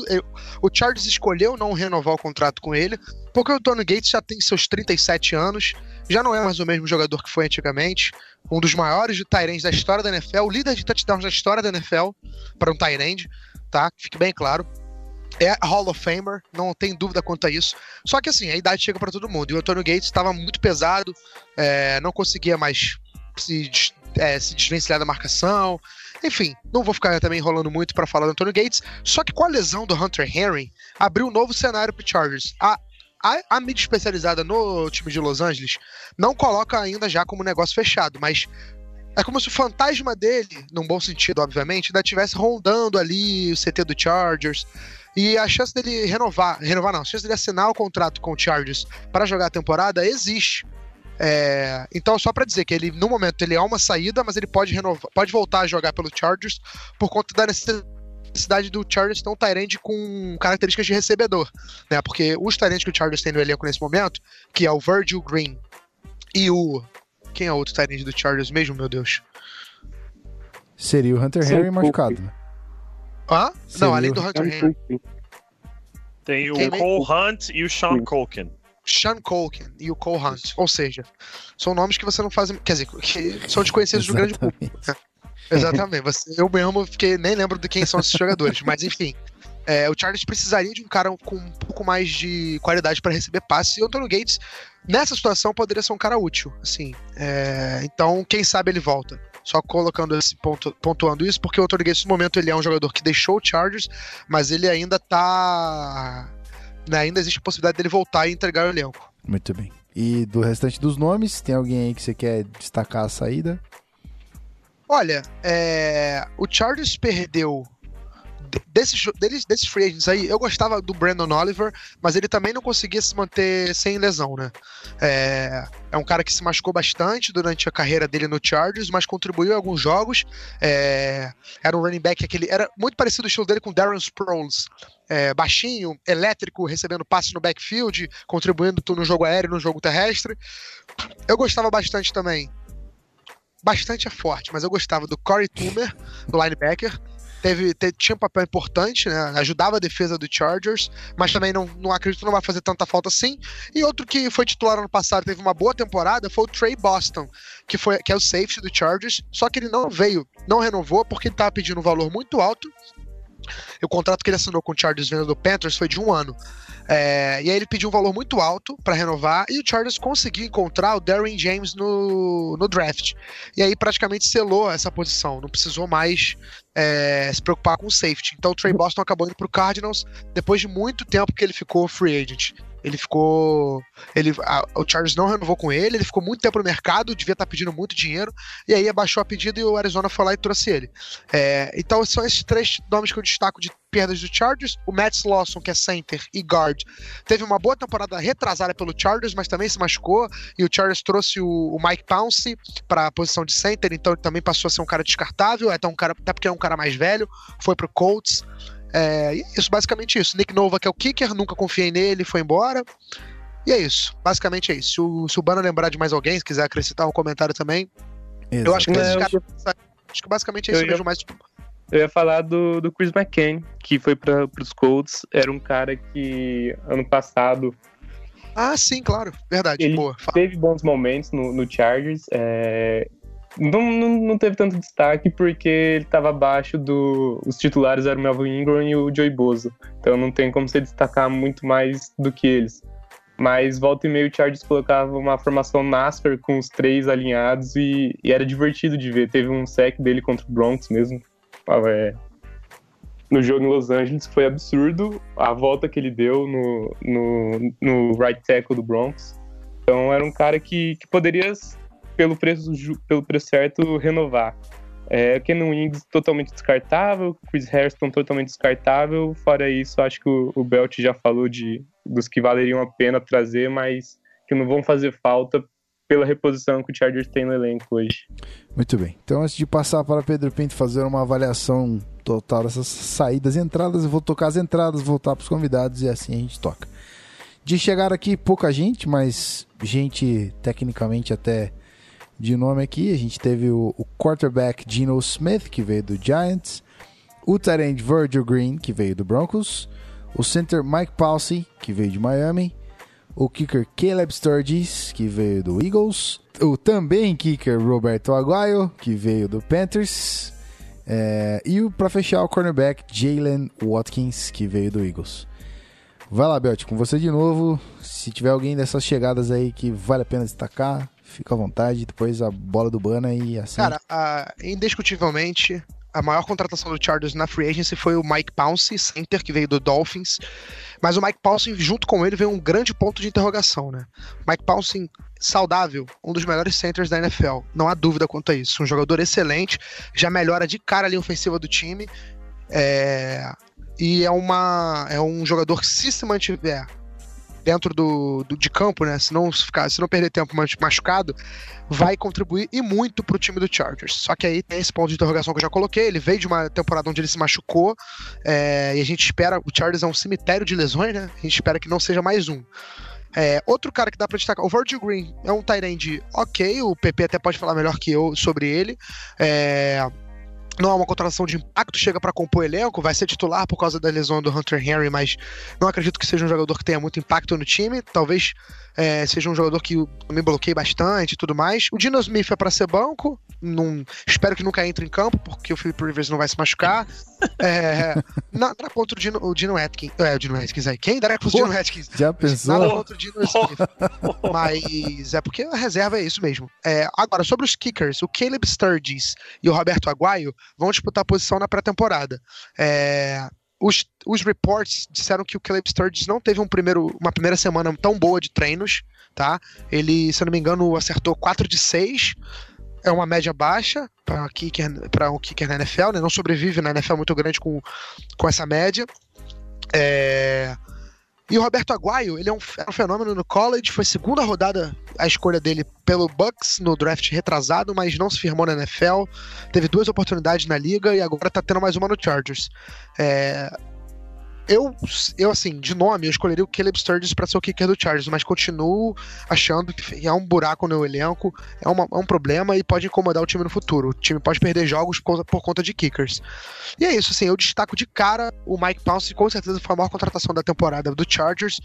o Chargers escolheu não renovar o contrato com ele, porque o Antônio Gates já tem seus 37 anos, já não é mais o mesmo jogador que foi antigamente, um dos maiores de Tyrande da história da NFL, líder de touchdowns da história da NFL, para um Tyrande, tá? Que Fique bem claro. É Hall of Famer, não tem dúvida quanto a isso. Só que assim, a idade chega para todo mundo. E o Antônio Gates estava muito pesado, é, não conseguia mais se, é, se desvencilhar da marcação. Enfim, não vou ficar também enrolando muito para falar do Antônio Gates. Só que com a lesão do Hunter Henry, abriu um novo cenário pro Chargers. A, a, a mídia especializada no time de Los Angeles não coloca ainda já como negócio fechado, mas é como se o fantasma dele, num bom sentido, obviamente, ainda estivesse rondando ali o CT do Chargers. E a chance dele renovar, renovar não, a chance dele assinar o contrato com o Chargers para jogar a temporada existe. É, então, só para dizer que ele, no momento, ele é uma saída, mas ele pode renovar, pode voltar a jogar pelo Chargers por conta da necessidade do Chargers ter um Tyrande com características de recebedor, né? Porque os Tyrands que o Chargers tem no elenco nesse momento, que é o Virgil Green e o. Quem é o outro Tyrande do Chargers mesmo, meu Deus? Seria o Hunter Sim, Henry o machucado? Hã? Seria Não, além do Hunter Henry. Tem o Cole Hunt e o Sean Sim. Culkin. Sean Colkin e o Cole Hunt. Ou seja, são nomes que você não faz. Quer dizer, que são desconhecidos do grande público. Exatamente. Exatamente. Você, eu mesmo fiquei, nem lembro de quem são esses jogadores. Mas enfim. é, o Chargers precisaria de um cara com um pouco mais de qualidade para receber passes. E o Antonio Gates, nessa situação, poderia ser um cara útil. Assim, é, então, quem sabe ele volta. Só colocando esse ponto, pontuando isso, porque o Antonio Gates, no momento, ele é um jogador que deixou o Chargers, mas ele ainda tá. Né, ainda existe a possibilidade dele voltar e entregar o elenco. Muito bem. E do restante dos nomes, tem alguém aí que você quer destacar a saída? Olha, é, o Chargers perdeu. De- Desses, deles, desses free agents aí, eu gostava do Brandon Oliver, mas ele também não conseguia se manter sem lesão, né? É, é um cara que se machucou bastante durante a carreira dele no Chargers, mas contribuiu em alguns jogos. É, era um running back aquele. Era muito parecido o estilo dele com Darren Sproles. É, baixinho, elétrico, recebendo passes no backfield, contribuindo no jogo aéreo no jogo terrestre. Eu gostava bastante também bastante é forte, mas eu gostava do Corey Toomer, do linebacker. Teve, te- tinha um papel importante, né? Ajudava a defesa do Chargers, mas também não, não acredito que não vai fazer tanta falta assim. E outro que foi titular ano passado, teve uma boa temporada, foi o Trey Boston, que, foi, que é o safety do Chargers, só que ele não veio, não renovou, porque ele estava pedindo um valor muito alto. O contrato que ele assinou com o Chargers venda do Panthers foi de um ano. É, e aí ele pediu um valor muito alto para renovar e o Chargers conseguiu encontrar o Darren James no, no draft. E aí praticamente selou essa posição, não precisou mais é, se preocupar com o safety. Então o Trey Boston acabou indo pro Cardinals depois de muito tempo que ele ficou free agent. Ele ficou. Ele, a- o Chargers não renovou com ele, ele ficou muito tempo no mercado, devia estar pedindo muito dinheiro, e aí abaixou a pedida e o Arizona foi lá e trouxe ele. É, então são esses três nomes que eu destaco de perdas do Chargers. O Matt Lawson, que é center e guard, teve uma boa temporada retrasada pelo Chargers, mas também se machucou, e o Chargers trouxe o, o Mike Pouncey para a posição de center, então ele também passou a ser um cara descartável, até, um cara, até porque é um cara mais velho, foi pro Colts. É, é isso, basicamente isso. Nick Nova, que é o kicker, nunca confiei nele, foi embora. E é isso, basicamente é isso. Se o, se o Bano lembrar de mais alguém, se quiser acrescentar um comentário também, eu acho que esses caras. Acho que basicamente é isso Eu ia- mesmo, mas tipo, Eu ia falar do, do Chris McCain, que foi para os Colts. Era um cara que ano passado Ah, sim, claro. Verdade. Ele Boa. Teve bons momentos no, no Chargers. é, Não, não, não teve tanto destaque porque ele estava abaixo do. Os titulares eram o Melvin Ingram e o Joey Bosa. Então não tem como você destacar muito mais do que eles. Mas volta e meio o Chargers colocava uma formação NASCAR com os três alinhados e, e era divertido de ver. Teve um sec dele contra o Bronx mesmo. É, no jogo em Los Angeles foi absurdo a volta que ele deu no, no, no right tackle do Bronx. Então era um cara que, que poderia, pelo preço, pelo preço certo, renovar. É, Kenan Wings totalmente descartável, Chris Hairston totalmente descartável. Fora isso, acho que o, o Belt já falou de dos que valeriam a pena trazer, mas que não vão fazer falta pela reposição que o Chargers tem no elenco hoje. Muito bem. Então, antes de passar para Pedro Pinto fazer uma avaliação total dessas saídas e entradas, eu vou tocar as entradas, voltar para os convidados e assim a gente toca. De chegar aqui, pouca gente, mas gente tecnicamente até de nome aqui. A gente teve o, o quarterback Geno Smith, que veio do Giants, o tight Virgil Green, que veio do Broncos, o center Mike Pouncey, que veio de Miami, o kicker Caleb Sturgis, que veio do Eagles, o também kicker Roberto Aguayo, que veio do Panthers, é, e o para fechar o cornerback Jalen Watkins, que veio do Eagles. Vai lá, Belt, com você de novo. Se tiver alguém dessas chegadas aí que vale a pena destacar, fica à vontade. Depois a bola do Bana e assim. Cara, a- indiscutivelmente, a maior contratação do Chargers na free agency foi o Mike Pouncey, center, que veio do Dolphins. Mas o Mike Pouncey, junto com ele, veio um grande ponto de interrogação, né? Mike Pouncey, saudável, um dos melhores centers da NFL. Não há dúvida quanto a isso. Um jogador excelente, já melhora de cara a linha ofensiva do time. É, E é, uma, é um jogador que, se se mantiver dentro do, do, de campo, né? Se não, ficar, se não perder tempo machucado, vai contribuir e muito pro time do Chargers. Só que aí tem esse ponto de interrogação que eu já coloquei. Ele veio de uma temporada onde ele se machucou é, e a gente espera. O Chargers é um cemitério de lesões, né? A gente espera que não seja mais um. É, outro cara que dá pra destacar, o Virgil Green é um tight ok, o PP até pode falar melhor que eu sobre ele. É, não é uma contratação de impacto, chega para compor o elenco, vai ser titular por causa da lesão do Hunter Henry, mas não acredito que seja um jogador que tenha muito impacto no time. Talvez é, seja um jogador que me bloqueie bastante e tudo mais. O Dino Smith é para ser banco, não, espero que nunca entre em campo, porque o Philip Rivers não vai se machucar. É, nada contra o Dino, o Dino Atkins. É, o Dino Atkins aí. Quem dará fosse o Dino Atkins? Já pensou? Nada contra o Dino Smith. Mas é porque a reserva é isso mesmo. É, agora, sobre os kickers, o Caleb Sturgis e o Roberto Aguayo vão disputar posição na pré-temporada. É, os, os reports disseram que o Caleb Sturgis não teve um primeiro, uma primeira semana tão boa de treinos, tá? Ele, se eu não me engano, acertou 4 de 6. É uma média baixa para um kicker na NFL, né? Não sobrevive na NFL muito grande com, com essa média. É, e o Roberto Aguayo, ele é um, é um, fenômeno no college, foi segunda rodada a escolha dele pelo Bucks no draft retrasado, mas não se firmou na NFL. Teve duas oportunidades na liga e agora tá tendo mais uma no Chargers. É, eu, eu, assim, de nome, eu escolheria o Caleb Sturgis para ser o kicker do Chargers, mas continuo achando que é um buraco no elenco, é, uma, é um problema e pode incomodar o time no futuro. O time pode perder jogos por, por conta de kickers. E é isso, assim, eu destaco de cara o Mike Pounce, com certeza foi a maior contratação da temporada do Chargers.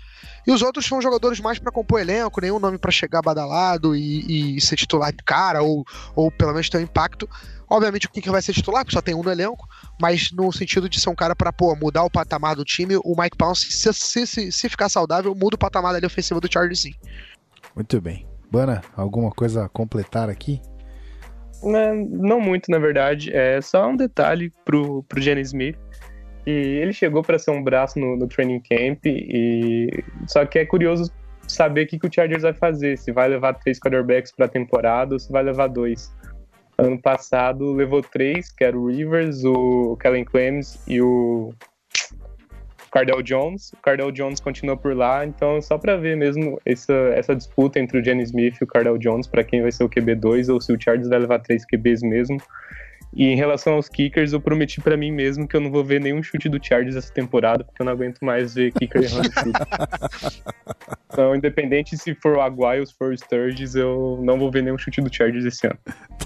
E os outros são jogadores mais para compor elenco, nenhum nome para chegar badalado e, e, ser titular de cara, ou, ou pelo menos ter um impacto. Obviamente o kicker vai ser titular, porque só tem um no elenco, mas no sentido de ser um cara para mudar o patamar do time, o Mike Pounce, se, se, se, se ficar saudável, muda o patamar ali ofensivo do Chargers sim. Muito bem. Bana, alguma coisa a completar aqui? É, não muito, na verdade. É só um detalhe pro, pro Jenny Smith. E ele chegou para ser um braço no, no, training camp, e só que é curioso saber o que, que o Chargers vai fazer. Se vai levar três quarterbacks para a temporada ou se vai levar dois. Ano passado levou três, que era o Rivers, o Kellen Clemens e o Cardell Jones. O Cardell Jones continua por lá, então só para ver mesmo essa, essa disputa entre o Jenny Smith e o Cardell Jones para quem vai ser o QB2 ou se o Chargers vai levar três QBs mesmo. E em relação aos kickers, eu prometi para mim mesmo que eu não vou ver nenhum chute do Chargers essa temporada, porque eu não aguento mais ver kicker errando chute. então, independente se for o Aguayo ou se for o Sturges, eu não vou ver nenhum chute do Chargers esse ano.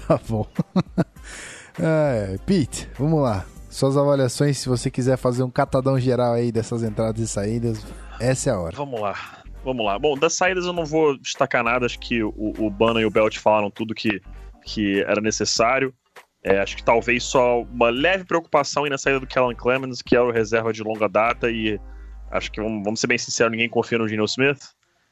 Tá bom. É, Pete, vamos lá. Suas avaliações, se você quiser fazer um catadão geral aí dessas entradas e saídas, essa é a hora. Vamos lá. Vamos lá. Bom, das saídas eu não vou destacar nada, acho que o, o Bana e o Belt falaram tudo que, que era necessário. É, acho que talvez só uma leve preocupação aí na saída do Kellen Clemens, que é o reserva de longa data, e acho que, vamos, vamos ser bem sinceros, ninguém confia no Geno Smith.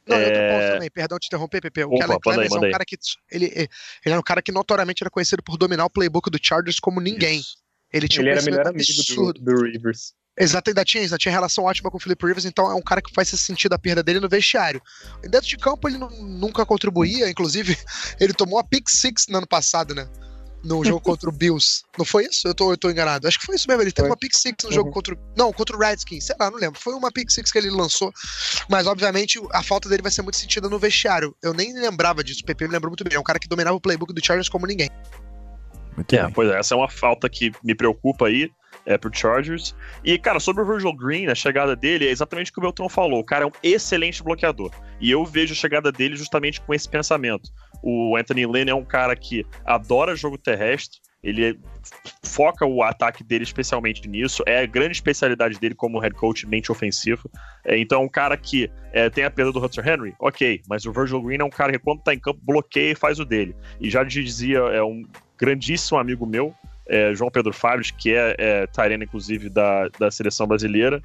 Não, é... outro ponto também, perdão te interromper, Pepe. O Opa, Kellen Clemens aí, é um cara que. Ele, ele era um cara que notoriamente era conhecido por dominar o playbook do Chargers como ninguém. Isso. Ele tinha ele um era melhor amigo do, do, Rivers. Exato, ainda tinha, ainda tinha relação ótima com o Philip Rivers, então é um cara que faz sentido a perda dele no vestiário. Dentro de campo ele não, nunca contribuía, inclusive ele tomou a pick six no ano passado, né? No jogo contra o Bills. Não foi isso? Eu tô, eu tô enganado. Acho que foi isso mesmo. Ele teve foi. uma pick six no uhum. jogo contra. Não, contra o Redskins. Sei lá, não lembro. Foi uma pick six que ele lançou. Mas, obviamente, a falta dele vai ser muito sentida no vestiário. Eu nem lembrava disso. O PP me lembrou muito bem. É um cara que dominava o playbook do Chargers como ninguém. Muito é, bem. pois é. Essa é uma falta que me preocupa aí é, pro Chargers. E, cara, sobre o Virgil Green, a chegada dele é exatamente o que o Beltrão falou. O cara é um excelente bloqueador. E eu vejo a chegada dele justamente com esse pensamento. O Anthony Lynn é um cara que adora jogo terrestre, ele foca o ataque dele especialmente nisso, é a grande especialidade dele como head coach mente ofensivo. É, então, é um cara que é, tem a perda do Hunter Henry, ok, mas o Virgil Green é um cara que, quando tá em campo, bloqueia e faz o dele. E já dizia, é um grandíssimo amigo meu, é, João Pedro Fábio, que é, é Tyrene, inclusive, da, da seleção brasileira.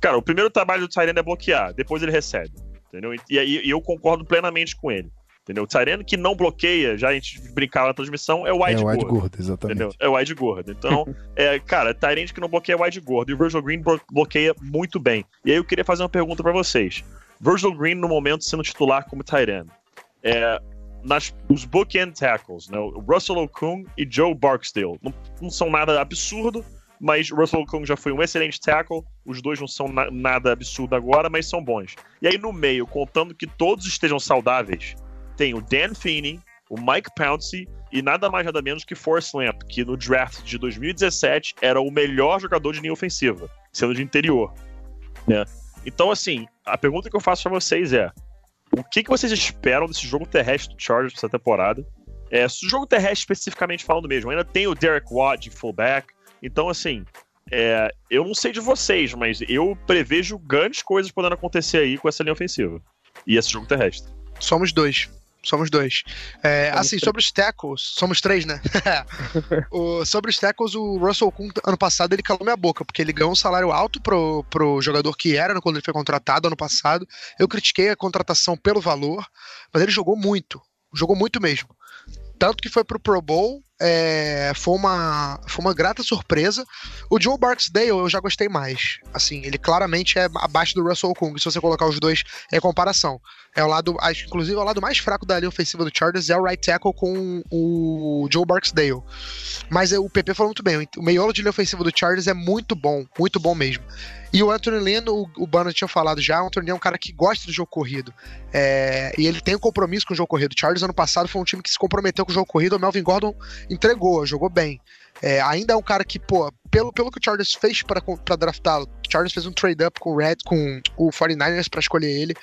Cara, o primeiro trabalho do Tyrene é bloquear, depois ele recebe. Entendeu? E, e, e eu concordo plenamente com ele. Entendeu? O Tyrene que não bloqueia, já a gente brincava na transmissão, é o wide, é o wide gordo. gordo exatamente. Entendeu? É o wide gordo. Então, é, cara, Tyrene que não bloqueia é o wide gordo. E o Virgil Green bloqueia muito bem. E aí eu queria fazer uma pergunta para vocês. Virgil Green, no momento, sendo titular como Tyrene. É, nas, os bookend tackles, né? O Russell Okung e Joe Barksdale. Não, não são nada absurdo, mas o Russell Okung já foi um excelente tackle. Os dois não são na nada absurdo agora, mas são bons. E aí no meio, contando que todos estejam saudáveis, tem o Dan Feeney, o Mike Pouncey e nada mais nada menos que Forrest Lamp, que no draft de 2017 era o melhor jogador de linha ofensiva, sendo de interior. Né? Então, assim, a pergunta que eu faço para vocês é: o que, que vocês esperam desse jogo terrestre do Chargers essa temporada? É, o jogo terrestre especificamente falando mesmo, ainda tem o Derek Watt de fullback, então, assim, é, eu não sei de vocês, mas eu prevejo grandes coisas podendo acontecer aí com essa linha ofensiva e esse jogo terrestre. Somos dois. Somos dois. É, somos assim, três. sobre os tackles, somos três, né? o, sobre os tackles, o Russell Kuhn, ano passado, ele calou minha boca, porque ele ganhou um salário alto pro, pro jogador que era quando ele foi contratado ano passado. Eu critiquei a contratação pelo valor, mas ele jogou muito. Jogou muito mesmo. Tanto que foi pro Pro Bowl, é, foi, uma, foi uma grata surpresa. O Joe Barksdale eu já gostei mais. Assim, ele claramente é abaixo do Russell Kung, se você colocar os dois em comparação. É o lado, inclusive, é o lado mais fraco da linha ofensiva do Chargers é o right tackle com o Joe Barksdale. Mas é, o PP falou muito bem, o meiolo de linha ofensiva do Chargers é muito bom, muito bom mesmo. E o Anthony Lynn, o, o Bano tinha falado já, o Anthony é um cara que gosta do jogo corrido. É, e ele tem um compromisso com o jogo corrido. O Chargers ano passado foi um time que se comprometeu com o jogo corrido, o Melvin Gordon entregou, jogou bem. É, ainda é um cara que, pô, pelo, pelo que o Chargers fez para draftá-lo, o Chargers fez um trade-up com o Red, com o 49ers para escolher ele.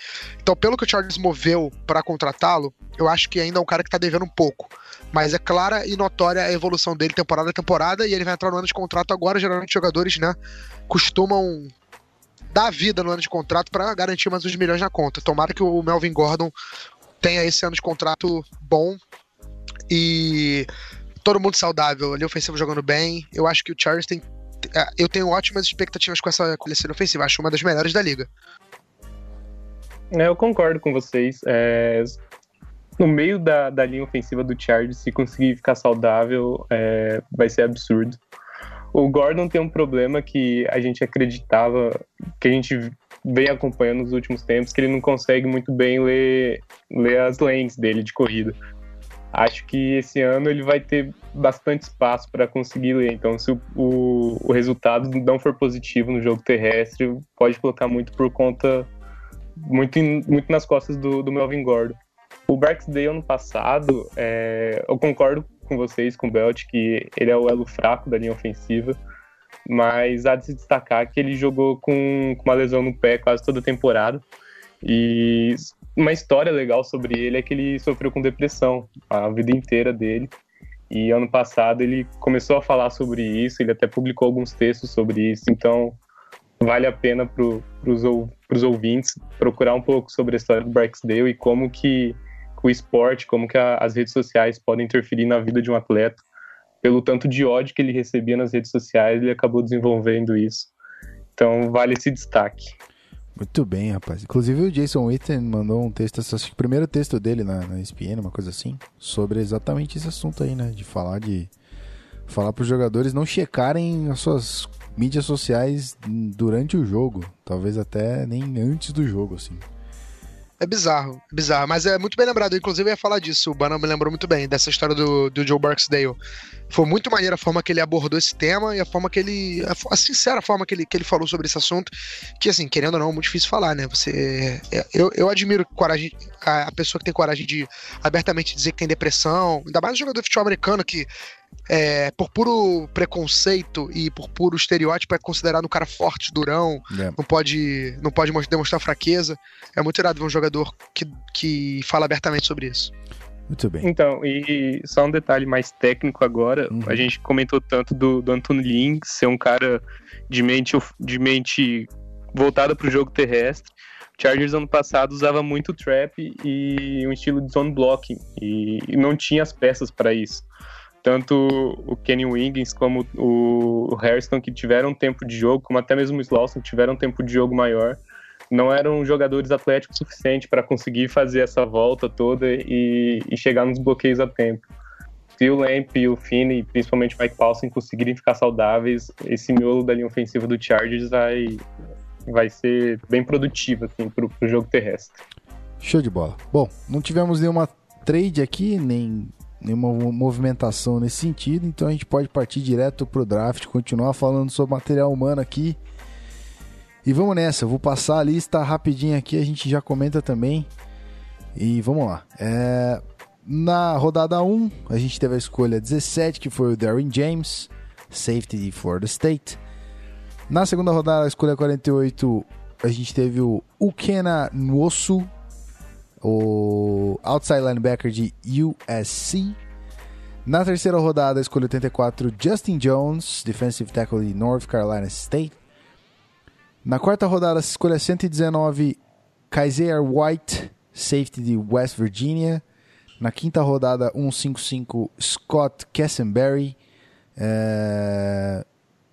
Então, pelo que o Chargers moveu para contratá-lo, eu acho que ainda é um cara que tá devendo um pouco. Mas é clara e notória a evolução dele temporada a temporada e ele vai entrar no ano de contrato agora. Geralmente, jogadores, né, costumam dar vida no ano de contrato para garantir mais uns milhões na conta. Tomara que o Melvin Gordon tenha esse ano de contrato bom e todo mundo saudável, ali ofensivo jogando bem. Eu acho que o Chargers tem. É, eu tenho ótimas expectativas com essa coleção ofensiva, acho uma das melhores da liga. É, eu concordo com vocês. É, no meio da, da linha ofensiva do Chargers, se conseguir ficar saudável, é, vai ser absurdo. O Gordon tem um problema que a gente acreditava, que a gente vem acompanhando nos últimos tempos, que ele não consegue muito bem ler, ler as lanes dele de corrida acho que esse ano ele vai ter bastante espaço para conseguir ler. Então, se o, o, o, resultado não for positivo no jogo terrestre, pode colocar muito por conta, muito, in, muito nas costas do, do Melvin Gordon. O Barksdale ano passado, é, eu concordo com vocês, com o Belt, que ele é o elo fraco da linha ofensiva, mas há de se destacar que ele jogou com, com uma lesão no pé quase toda a temporada. E uma história legal sobre ele é que ele sofreu com depressão a vida inteira dele. E ano passado ele começou a falar sobre isso, ele até publicou alguns textos sobre isso. Então vale a pena para os ouvintes procurar um pouco sobre a história do Barksdale e como que o esporte, como que a, as redes sociais podem interferir na vida de um atleta. Pelo tanto de ódio que ele recebia nas redes sociais, ele acabou desenvolvendo isso. Então vale esse destaque. Muito bem, rapaz. Inclusive o Jason Witten mandou um texto, acho que o primeiro texto dele na, na ESPN, uma coisa assim, sobre exatamente esse assunto aí, né? De falar de. Falar para os jogadores não checarem as suas mídias sociais durante o jogo. Talvez até nem antes do jogo, assim. É bizarro, é bizarro. Mas é muito bem lembrado. Inclusive, eu ia falar disso. O Banner me lembrou muito bem dessa história do, do Joe Barksdale. Foi muito maneira a forma que ele abordou esse tema e a forma que ele. A, a, sincera forma que ele, que ele falou sobre esse assunto. Que, assim, querendo ou não, é muito difícil falar, né? Você. É, eu, eu admiro coragem, a, a pessoa que tem coragem de abertamente dizer que tem depressão. Ainda mais o jogador de futebol americano que é, por puro preconceito e por puro estereótipo, é considerado um cara forte, durão, é. não pode não pode demonstrar fraqueza. É muito irado ver um jogador que, que fala abertamente sobre isso. Muito bem. Então, e só um detalhe mais técnico agora, uhum. a gente comentou tanto do, do Anthony Lin ser um cara de mente, de mente voltada para o jogo terrestre. Chargers ano passado usava muito trap e um estilo de zone blocking e não tinha as peças para isso tanto o Kenny Wiggins como o Hairston, que tiveram tempo de jogo, como até mesmo o Slauson, que tiveram tempo de jogo maior, não eram jogadores atléticos suficientes para conseguir fazer essa volta toda e, e, chegar nos bloqueios a tempo. Se o Lamp e o Finney, principalmente o Mike Paulson, conseguirem ficar saudáveis, esse miolo da linha ofensiva do Chargers vai, vai ser bem produtivo assim, para o jogo terrestre. Show de bola. Bom, não tivemos nenhuma trade aqui, nem nenhuma movimentação nesse sentido, então a gente pode partir direto pro draft, continuar falando sobre material humano aqui. E vamos nessa, vou passar a lista rapidinho aqui, a gente já comenta também. E vamos lá. É, na rodada 1, a gente teve a escolha 17, que foi o Darren James, safety de Florida State. Na segunda rodada, a escolha 48, a gente teve o Ukena Nwosu, o outside linebacker de USC. Na terceira rodada, escolha 84, Justin Jones, defensive tackle de North Carolina State. Na quarta rodada, escolha 119, Kaiser White, safety de West Virginia. Na quinta rodada, 155, Scott Cassenberry. É...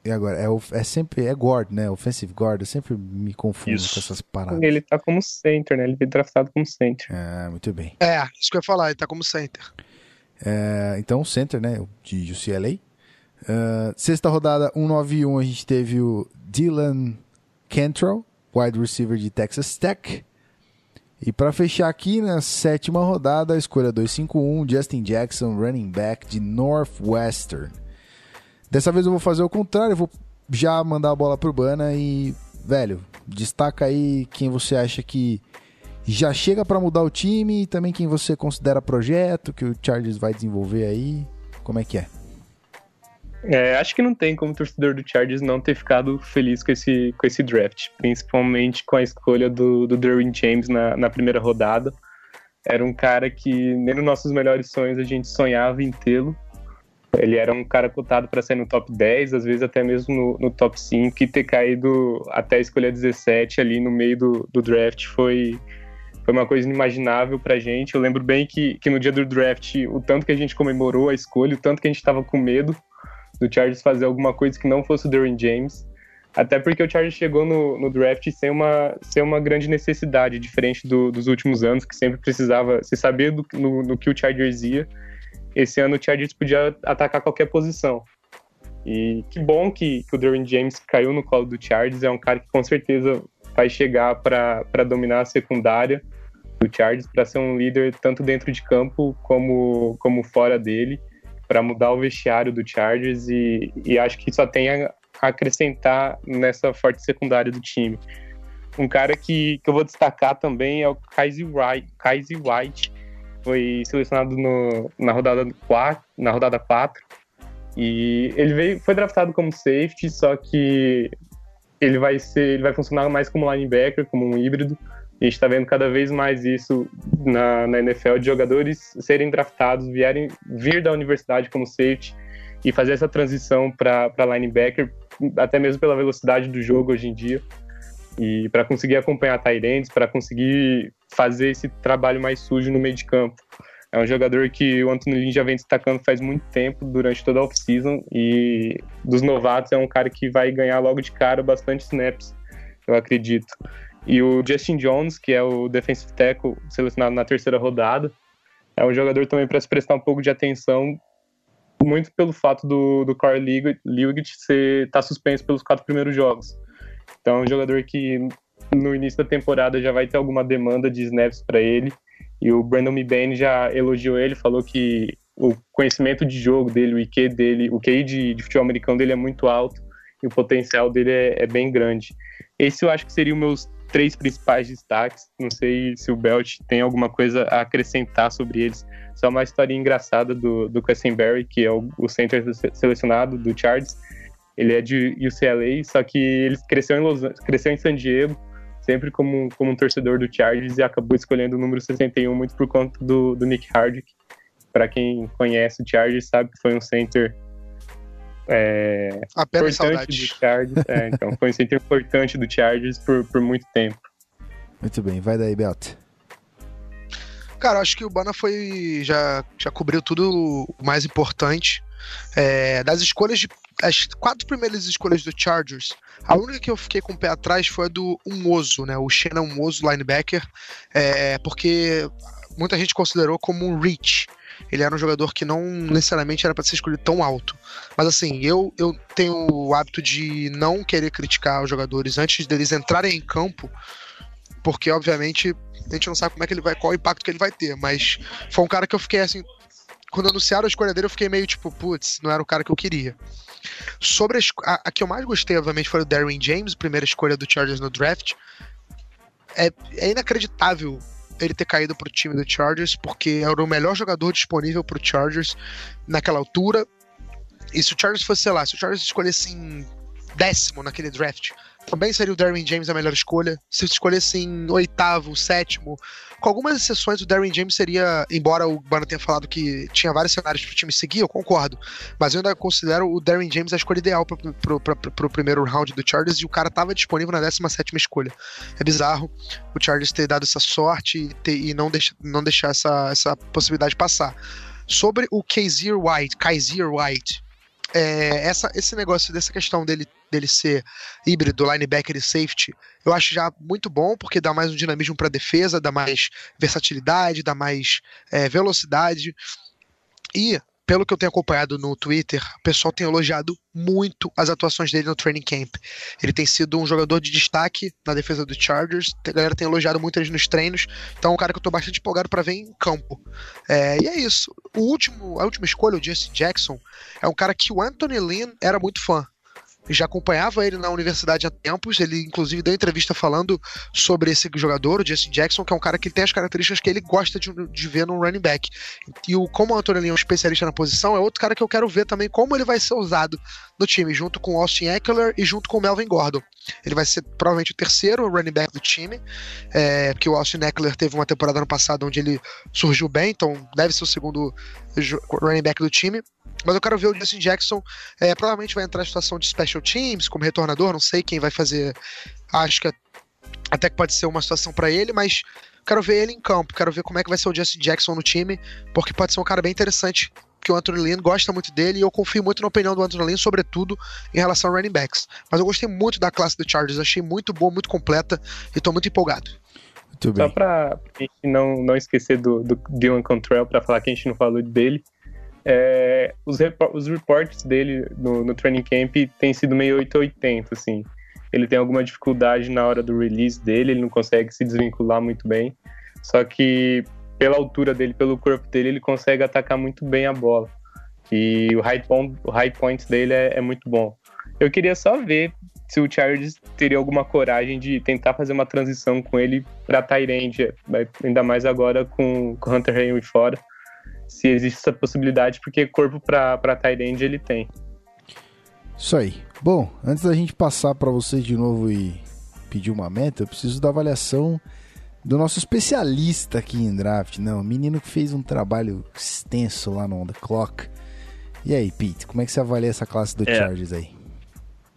E agora, é, é sempre é guard, né? Offensive guard. Eu sempre me confundo Isso. com essas paradas. Ele tá como center, né? Ele foi draftado como center. Ah, muito bem. É, isso que eu ia falar, ele tá como center. É, então, center, né? De UCLA. Uh, sexta rodada, 191, a gente teve o Dylan Cantrell, wide receiver de Texas Tech. E para fechar aqui, na sétima rodada, a escolha 251, Justin Jackson, running back de Northwestern. Dessa vez eu vou fazer o contrário, eu vou já mandar a bola pro Bana e, velho, destaca aí quem você acha que já chega para mudar o time e também quem você considera projeto que o Chargers vai desenvolver aí. Como é que é? É, acho que não tem como torcedor do Chargers não ter ficado feliz com esse, com esse draft, principalmente com a escolha do, do Derwin James na, na primeira rodada. Era um cara que nem nos nossos melhores sonhos a gente sonhava em tê-lo. Ele era um cara cotado para sair no top 10, às vezes até mesmo no, no, top 5, e ter caído até a escolha 17 ali no meio do, do draft foi, foi uma coisa inimaginável pra gente. Eu lembro bem que, que no dia do draft, o tanto que a gente comemorou a escolha, o tanto que a gente tava com medo do Chargers fazer alguma coisa que não fosse o Derwin James. Até porque o Chargers chegou no, no draft sem uma, sem uma grande necessidade, diferente do, dos últimos anos, que sempre precisava se saber do, no, no que o Chargers ia. Esse ano o Chargers podia atacar qualquer posição. E que bom que, que o Derwin James caiu no colo do Chargers. É um cara que com certeza vai chegar para dominar a secundária do Chargers, para ser um líder tanto dentro de campo como, como fora dele para mudar o vestiário do Chargers e, e acho que só tem a acrescentar nessa forte secundária do time. Um cara que, que eu vou destacar também é o Kaiser White, White foi selecionado no, na rodada 4, na rodada 4 e ele veio, foi draftado como safety, só que ele vai ser, ele vai funcionar mais como linebacker, como um híbrido. A gente está vendo cada vez mais isso na, na NFL de jogadores serem draftados, vierem, vir da universidade como safety e fazer essa transição para linebacker, até mesmo pela velocidade do jogo hoje em dia. E para conseguir acompanhar Tyrants, para conseguir fazer esse trabalho mais sujo no meio de campo. É um jogador que o Anthony Lynn já vem destacando faz muito tempo, durante toda a off-season, e dos novatos é um cara que vai ganhar logo de cara bastante snaps, eu acredito. E o Justin Jones, que é o defensive tackle selecionado na terceira rodada, é um jogador também para se prestar um pouco de atenção, muito pelo fato do, do Carl Lewitt estar tá suspenso pelos quatro primeiros jogos. Então é um jogador que no início da temporada já vai ter alguma demanda de snaps para ele. E o Brandon Mebane já elogiou ele, falou que o conhecimento de jogo dele, o IQ dele, o QI de, de futebol americano dele é muito alto e o potencial dele é, é bem grande. Esse eu acho que seriam meus três principais destaques. Não sei se o Belt tem alguma coisa a acrescentar sobre eles. Só uma história engraçada do, do Quessenberry, que é o, o center selecionado do Chargers. Ele é de UCLA, só que ele cresceu em, Los, cresceu em San Diego, sempre como, como um torcedor do Chargers e acabou escolhendo o número 61 muito por conta do, do Nick Hardick. Para quem conhece o Chargers, sabe que foi um center é, Apenas importante saudade. do Chargers. É, então, foi um center importante do Chargers por, por muito tempo. Muito bem, vai daí, Belt. Cara, acho que o Bana foi. Já, já cobriu tudo o mais importante. É, das escolhas de. As quatro primeiras escolhas do Chargers, a única que eu fiquei com o pé atrás foi a do Umoso, né? O Shannon Umoso, linebacker. É, porque muita gente considerou como um reach ele era um jogador que não necessariamente era para ser escolhido tão alto. Mas assim, eu, eu tenho o hábito de não querer criticar os jogadores antes deles entrarem em campo, porque obviamente a gente não sabe como é que ele vai, qual o impacto que ele vai ter, mas foi um cara que eu fiquei assim, quando anunciaram a escolha dele, eu fiquei meio tipo, putz, não era o cara que eu queria. Sobre a, a, a que eu mais gostei, obviamente, foi o Darren James, primeira escolha do Chargers no draft. É, é inacreditável ele ter caído pro time do Chargers, porque era o melhor jogador disponível pro Chargers naquela altura. E se o Chargers fosse, sei lá, se o Chargers escolhesse em décimo naquele draft, também seria o Darwin James a melhor escolha. Se escolhesse em oitavo, sétimo, com algumas exceções, o Darwin James seria, embora o Bana tenha falado que tinha vários cenários para o time seguir, eu concordo. Mas eu ainda considero o Darwin James a escolha ideal para o primeiro round do Chargers e o cara estava disponível na 17 escolha. É bizarro o Chargers ter dado essa sorte e, ter, e não, deixa, não deixar essa, essa possibilidade passar. Sobre o Kaiser White, Kaiser White, é, essa, esse negócio dessa questão dele, dele ser híbrido, linebacker e safety, eu acho já muito bom, porque dá mais um dinamismo para defesa, dá mais versatilidade, dá mais é, velocidade. E pelo que eu tenho acompanhado no Twitter, o pessoal tem elogiado muito as atuações dele no training camp. Ele tem sido um jogador de destaque na defesa do Chargers. A galera tem elogiado muito ele nos treinos. Então é um cara que eu tô bastante empolgado para ver em campo. É, e é isso. O último, a última escolha, o Jesse Jackson, é um cara que o Anthony Lynn era muito fã já acompanhava ele na universidade há tempos. Ele, inclusive, deu entrevista falando sobre esse jogador, o Justin Jackson, que é um cara que tem as características que ele gosta de, de ver no running back. E o, como o Antônio é um especialista na posição, é outro cara que eu quero ver também como ele vai ser usado no time, junto com o Austin Eckler e junto com o Melvin Gordon. Ele vai ser provavelmente o terceiro running back do time, é, porque o Austin Eckler teve uma temporada ano passado onde ele surgiu bem, então deve ser o segundo running back do time. Mas eu quero ver o Justin Jackson. É, provavelmente vai entrar em situação de special teams, como retornador. Não sei quem vai fazer. Acho que até que pode ser uma situação para ele, mas quero ver ele em campo. Quero ver como é que vai ser o Justin Jackson no time, porque pode ser um cara bem interessante. Que o Anthony Lynn gosta muito dele e eu confio muito na opinião do Anthony Lynn, sobretudo em relação ao running backs. Mas eu gostei muito da classe do Chargers, achei muito boa, muito completa e tô muito empolgado. Muito bem. Só pra gente não, não esquecer do, do Dylan Contrell, pra falar que a gente não falou dele. É, os, os reports dele no, no training camp tem sido meio 880, assim. Ele tem alguma dificuldade na hora do release dele, ele não consegue se desvincular muito bem. Só que pela altura dele, pelo corpo dele, ele consegue atacar muito bem a bola. E o high point, o high point dele é, é muito bom. Eu queria só ver se o Chargers teria alguma coragem de tentar fazer uma transição com ele para Tyrande, ainda mais agora com o Hunter Henry fora se existe essa possibilidade, porque corpo para Tyrande ele tem. Isso aí. Bom, antes da gente passar para vocês de novo e pedir uma meta, eu preciso da avaliação do nosso especialista aqui em draft. Não, o menino que fez um trabalho extenso lá no On The Clock. E aí, Pete, como é que você avalia essa classe do é. Chargers aí?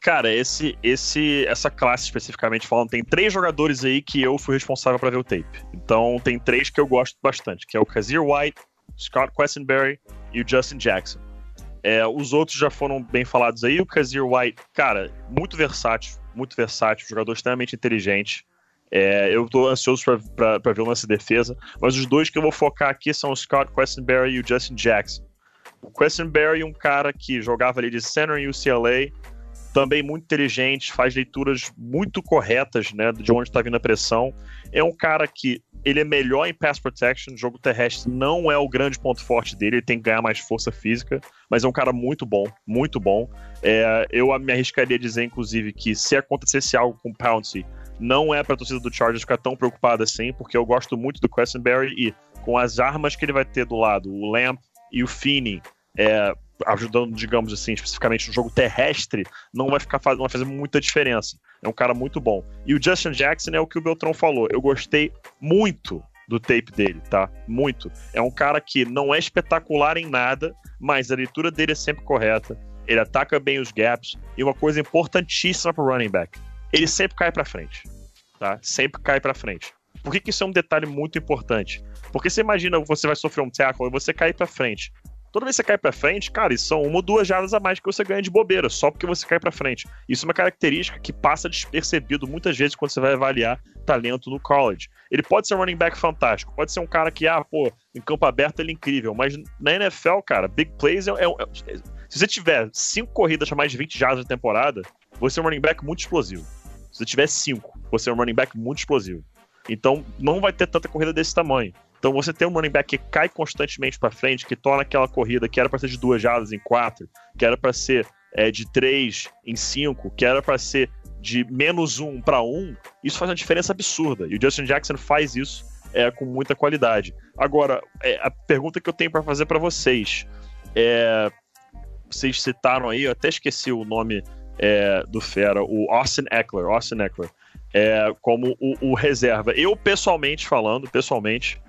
Cara, esse, esse, essa classe especificamente falando, tem três jogadores aí que eu fui responsável para ver o tape. Então tem três que eu gosto bastante, que é o Kazir White, Scott Quessenberry e o Justin Jackson. É, os outros já foram bem falados aí. O Kazir White, cara, muito versátil, muito versátil, jogador extremamente inteligente. É, eu tô ansioso para ver nessa defesa. Mas os dois que eu vou focar aqui são o Scott Quessenberry e o Justin Jackson. O Quessenberry, um cara que jogava ali de center em UCLA, também muito inteligente, faz leituras muito corretas, né, de onde está vindo a pressão. É um cara que ele é melhor em pass protection, jogo terrestre não é o grande ponto forte dele, ele tem que ganhar mais força física, mas é um cara muito bom, muito bom. É, eu me arriscaria a dizer, inclusive, que se acontecesse algo com o Pouncey, não é para a torcida do Chargers ficar tão preocupada assim, porque eu gosto muito do Questenberry e com as armas que ele vai ter do lado, o Lamp e o Finney, é, ajudando, digamos assim, especificamente no jogo terrestre, não vai ficar vai fazer muita diferença. É um cara muito bom. E o Justin Jackson é o que o Beltrão falou. Eu gostei muito do tape dele, tá? Muito. É um cara que não é espetacular em nada, mas a leitura dele é sempre correta. Ele ataca bem os gaps. E uma coisa importantíssima pro running back: ele sempre cai para frente, tá? Sempre cai para frente. Por que, que isso é um detalhe muito importante? Porque você imagina você vai sofrer um tackle e você cair para frente. Toda vez que você cai para frente, cara, isso são uma ou duas jardas a mais que você ganha de bobeira, só porque você cai para frente. Isso é uma característica que passa despercebido muitas vezes quando você vai avaliar talento no college. Ele pode ser um running back fantástico, pode ser um cara que, ah, pô, em campo aberto ele é incrível, mas na NFL, cara, big plays é, é, é se você tiver cinco corridas para mais de 20 jardas na temporada, você é um running back muito explosivo. Se você tiver cinco, você é um running back muito explosivo. Então, não vai ter tanta corrida desse tamanho. Então você tem um running back que cai constantemente para frente, que torna aquela corrida que era para ser de duas jardas em quatro, que era para ser é, de três em cinco, que era para ser de menos um para um, isso faz uma diferença absurda. E o Justin Jackson faz isso é, com muita qualidade. Agora, é, a pergunta que eu tenho para fazer para vocês é, vocês citaram aí, eu até esqueci o nome é, do fera, o Austin Eckler, Austin Eckler, é, como o, o, reserva. Eu pessoalmente falando, pessoalmente,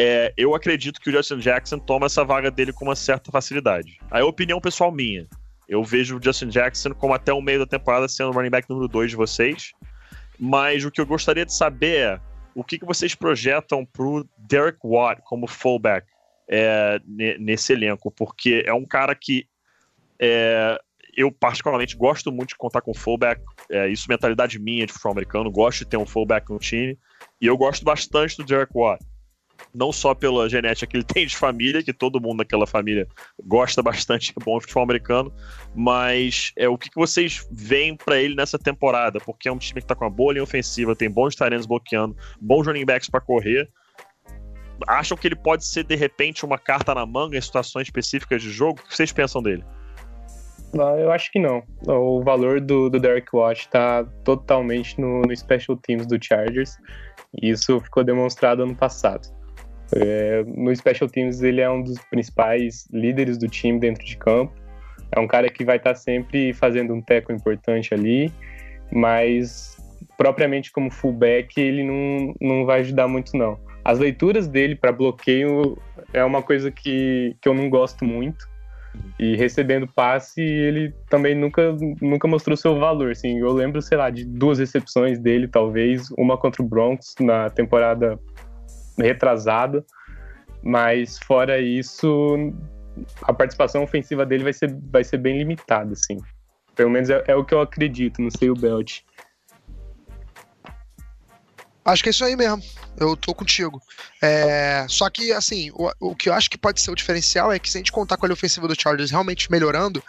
é, eu acredito que o Justin Jackson toma essa vaga dele com uma certa facilidade. A opinião pessoal minha. Eu vejo o Justin Jackson como até o meio da temporada sendo o running back número 2 de vocês. Mas o que eu gostaria de saber é o que, que vocês projetam pro Derek Watt como fullback é, nesse elenco, porque é um cara que é, eu particularmente gosto muito de contar com fullback, é, isso é mentalidade minha de futebol americano, gosto de ter um fullback no time, e eu gosto bastante do Derek Watt não só pela genética que ele tem de família, que todo mundo naquela família gosta bastante, é bom futebol americano, mas é o que, que vocês veem para ele nessa temporada? Porque é um time que tá com uma boa linha ofensiva, tem bons talentos bloqueando, bons running backs para correr. Acham que ele pode ser, de repente, uma carta na manga em situações específicas de jogo? O que vocês pensam dele? Eu acho que não. O valor do, do Derek Watt está totalmente no, no Special Teams do Chargers. E isso ficou demonstrado ano passado. É, no Special Teams ele é um dos principais líderes do time dentro de campo. É um cara que vai estar sempre fazendo um teco importante ali, mas propriamente como fullback ele não, não vai ajudar muito não. As leituras dele para bloqueio é uma coisa que, que eu não gosto muito. E recebendo passe, ele também nunca, nunca mostrou seu valor. Assim, eu lembro, sei lá, de duas recepções dele, talvez, uma contra o Broncos na temporada retrasada, mas fora isso, a participação ofensiva dele vai ser, vai ser bem limitada, assim. Pelo menos é, é o que eu acredito, não sei o Belt. Acho que é isso aí mesmo. Eu tô contigo. É, só que, assim, o, o que eu acho que pode ser o diferencial é que se a gente contar com a ofensiva do Chargers realmente melhorando,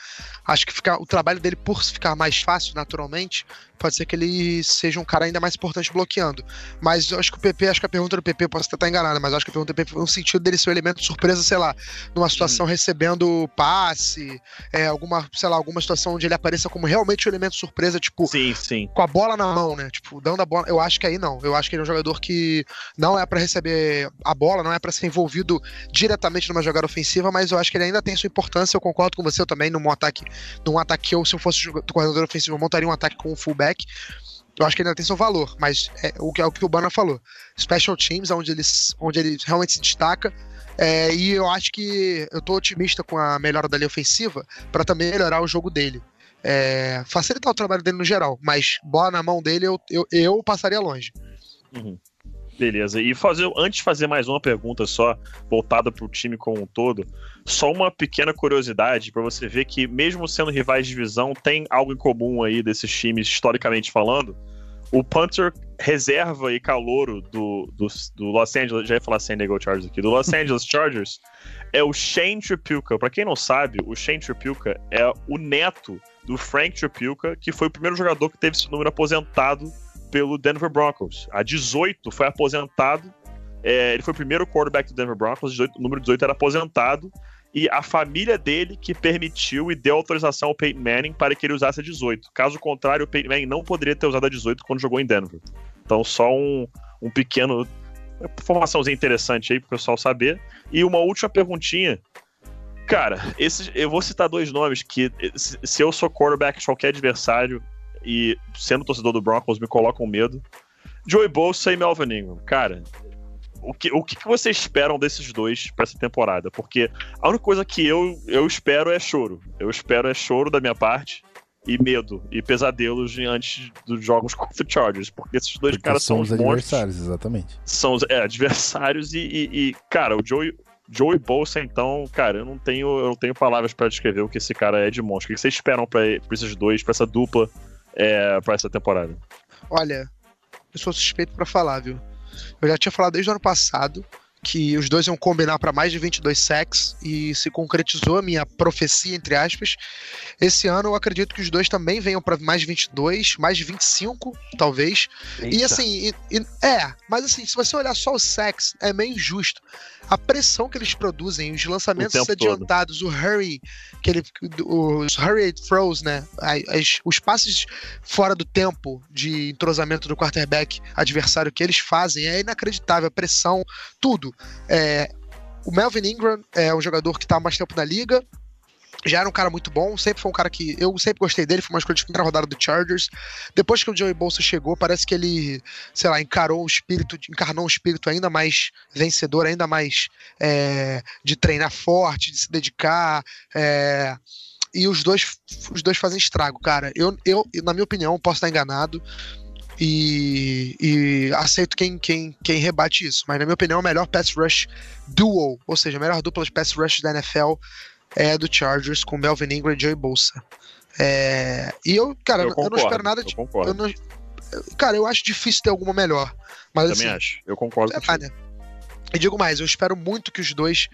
acho que fica, o trabalho dele, por ficar mais fácil naturalmente, pode ser que ele seja um cara ainda mais importante bloqueando. Mas eu acho que o PP, acho que a pergunta do PP, posso estar enganada, mas acho que a pergunta do PP foi no sentido dele ser um elemento de surpresa, sei lá, numa situação hum. recebendo passe, é, alguma, sei lá, alguma situação onde ele apareça como realmente um elemento de surpresa, tipo, sim, sim. com a bola na mão, né? Tipo, dando a bola. Eu acho que aí não. Eu acho que ele é um jogador que não é para receber a bola, não é para ser envolvido diretamente numa jogada ofensiva, mas eu acho que ele ainda tem sua importância. Eu concordo com você eu também num ataque, num ataque que eu, se eu fosse coordenador ofensivo, eu montaria um ataque com um fullback. Eu acho que ele ainda tem seu valor, mas é o que, é o, que o Bana falou. Special teams, onde, eles, onde ele realmente se destaca. É, e eu acho que eu tô otimista com a melhora da linha ofensiva para também melhorar o jogo dele. É, facilitar o trabalho dele no geral, mas bola na mão dele eu, eu, eu passaria longe. Uhum. Beleza. E fazer, antes de fazer mais uma pergunta só, voltada para o time como um todo, só uma pequena curiosidade para você ver que, mesmo sendo rivais de divisão, tem algo em comum aí desses times, historicamente falando. O punter reserva e calouro do, do, do Los Angeles, já ia falar San Diego Chargers aqui, do Los Angeles Chargers, é o Shane Tripilka. Para quem não sabe, o Shane Tripilka é o neto do Frank Tripilka, que foi o primeiro jogador que teve esse número aposentado pelo Denver Broncos. A 18 foi aposentado. É, ele foi o primeiro quarterback do Denver Broncos, 18, o número 18 era aposentado. E a família dele que permitiu e deu autorização ao Peyton Manning para que ele usasse a 18. Caso contrário, o Peyton Manning não poderia ter usado a 18 quando jogou em Denver. Então, só um, um pequeno. Informaçãozinha interessante aí para o pessoal saber. E uma última perguntinha. Cara, esse, eu vou citar dois nomes que, se eu sou quarterback de qualquer adversário, e sendo torcedor do Broncos me colocam medo. Joey Bolsa e Melvin Ingram. Cara, o que, o que vocês esperam desses dois para essa temporada? Porque a única coisa que eu, eu espero é choro. Eu espero é choro da minha parte e medo e pesadelos antes dos jogos contra o Chargers, porque esses dois porque caras são, os adversários, exatamente. São os é, adversários e, e, e, cara, o Joey, Joey Bolsa, então, cara, eu não tenho, eu não tenho palavras para descrever o que esse cara é de monstro. O que vocês esperam para esses dois, para essa dupla é, para essa temporada? Olha, eu sou suspeito para falar, viu? Eu já tinha falado desde o ano passado que os dois iam combinar para mais de 22 sacks e se concretizou a minha profecia, entre aspas. Esse ano eu acredito que os dois também venham para mais de 22, mais de 25, talvez. Eita. E assim, e, e, é, mas assim, se você olhar só os sacks, é meio injusto. A pressão que eles produzem, os lançamentos adiantados, todo. o hurry, que ele, os hurry throws, né? As, os passes fora do tempo de entrosamento do quarterback adversário que eles fazem é inacreditável. A pressão, tudo. É, o Melvin Ingram é um jogador que está há mais tempo na liga, já era um cara muito bom, sempre foi um cara que eu sempre gostei dele, foi uma escolha de primeira rodada do Chargers. Depois que o Joey Bolsa chegou, parece que ele, sei lá, encarou o espírito, encarnou um espírito ainda mais vencedor, ainda mais é, de treinar forte, de se dedicar. É, e os dois, os dois fazem estrago, cara. Eu, eu, na minha opinião, posso estar enganado. E, e, aceito quem, quem, quem rebate isso. Mas, na minha opinião, o melhor pass rush duo, ou seja, a melhor dupla de pass rush da NFL é do Chargers com Melvin Ingram e Joey Bolsa. É, e eu, cara, eu, concordo, eu, não espero nada de. Eu eu não, cara, eu acho difícil ter alguma melhor. Mas, Também assim, acho. Eu concordo é, né? E digo mais, eu espero muito que os dois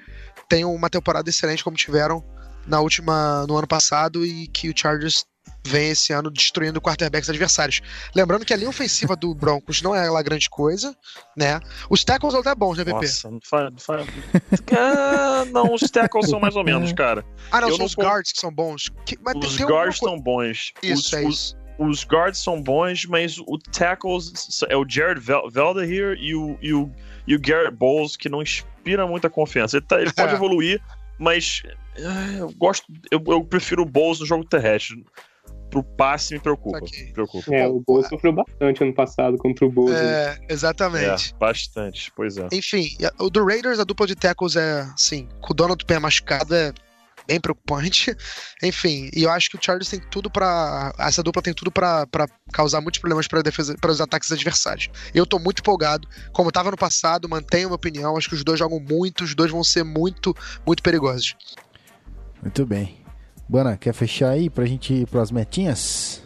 tenham uma temporada excelente como tiveram na última no ano passado e que o Chargers vem esse ano destruindo quarterbacks adversários. Lembrando que a linha ofensiva do Broncos não é lá grande coisa, né? Os tackles são até bons, né, PP? Nossa, não faz. ah, não, os tackles são mais ou menos, cara. Ah, não, Eu são não os guards que são bons. Que, os guards são bons. Isso, os, é isso. Os, os guards são bons, mas o tackles é o Jared Velder e o, e o, e o Garrett Bowles que não inspira muita confiança. Ele, tá, ele pode é. evoluir, mas ah, eu gosto, eu, eu prefiro o Bowles no jogo terrestre pro passe me preocupa. Me preocupa. É, o Boa sofreu bastante ano passado contra o Boa. É, exatamente. É, bastante, pois é. Enfim, o do Raiders, a dupla de tackles é, assim, com o dono do pé machucado é bem preocupante. Enfim, e eu acho que o Chargers tem tudo para essa dupla tem tudo para causar muitos problemas para defesa, para os ataques adversários. Eu tô muito empolgado, como tava no passado, mantenho a minha opinião, acho que os dois jogam muito, os dois vão ser muito, muito perigosos. Muito bem. Bana, quer fechar aí pra gente ir pras metinhas?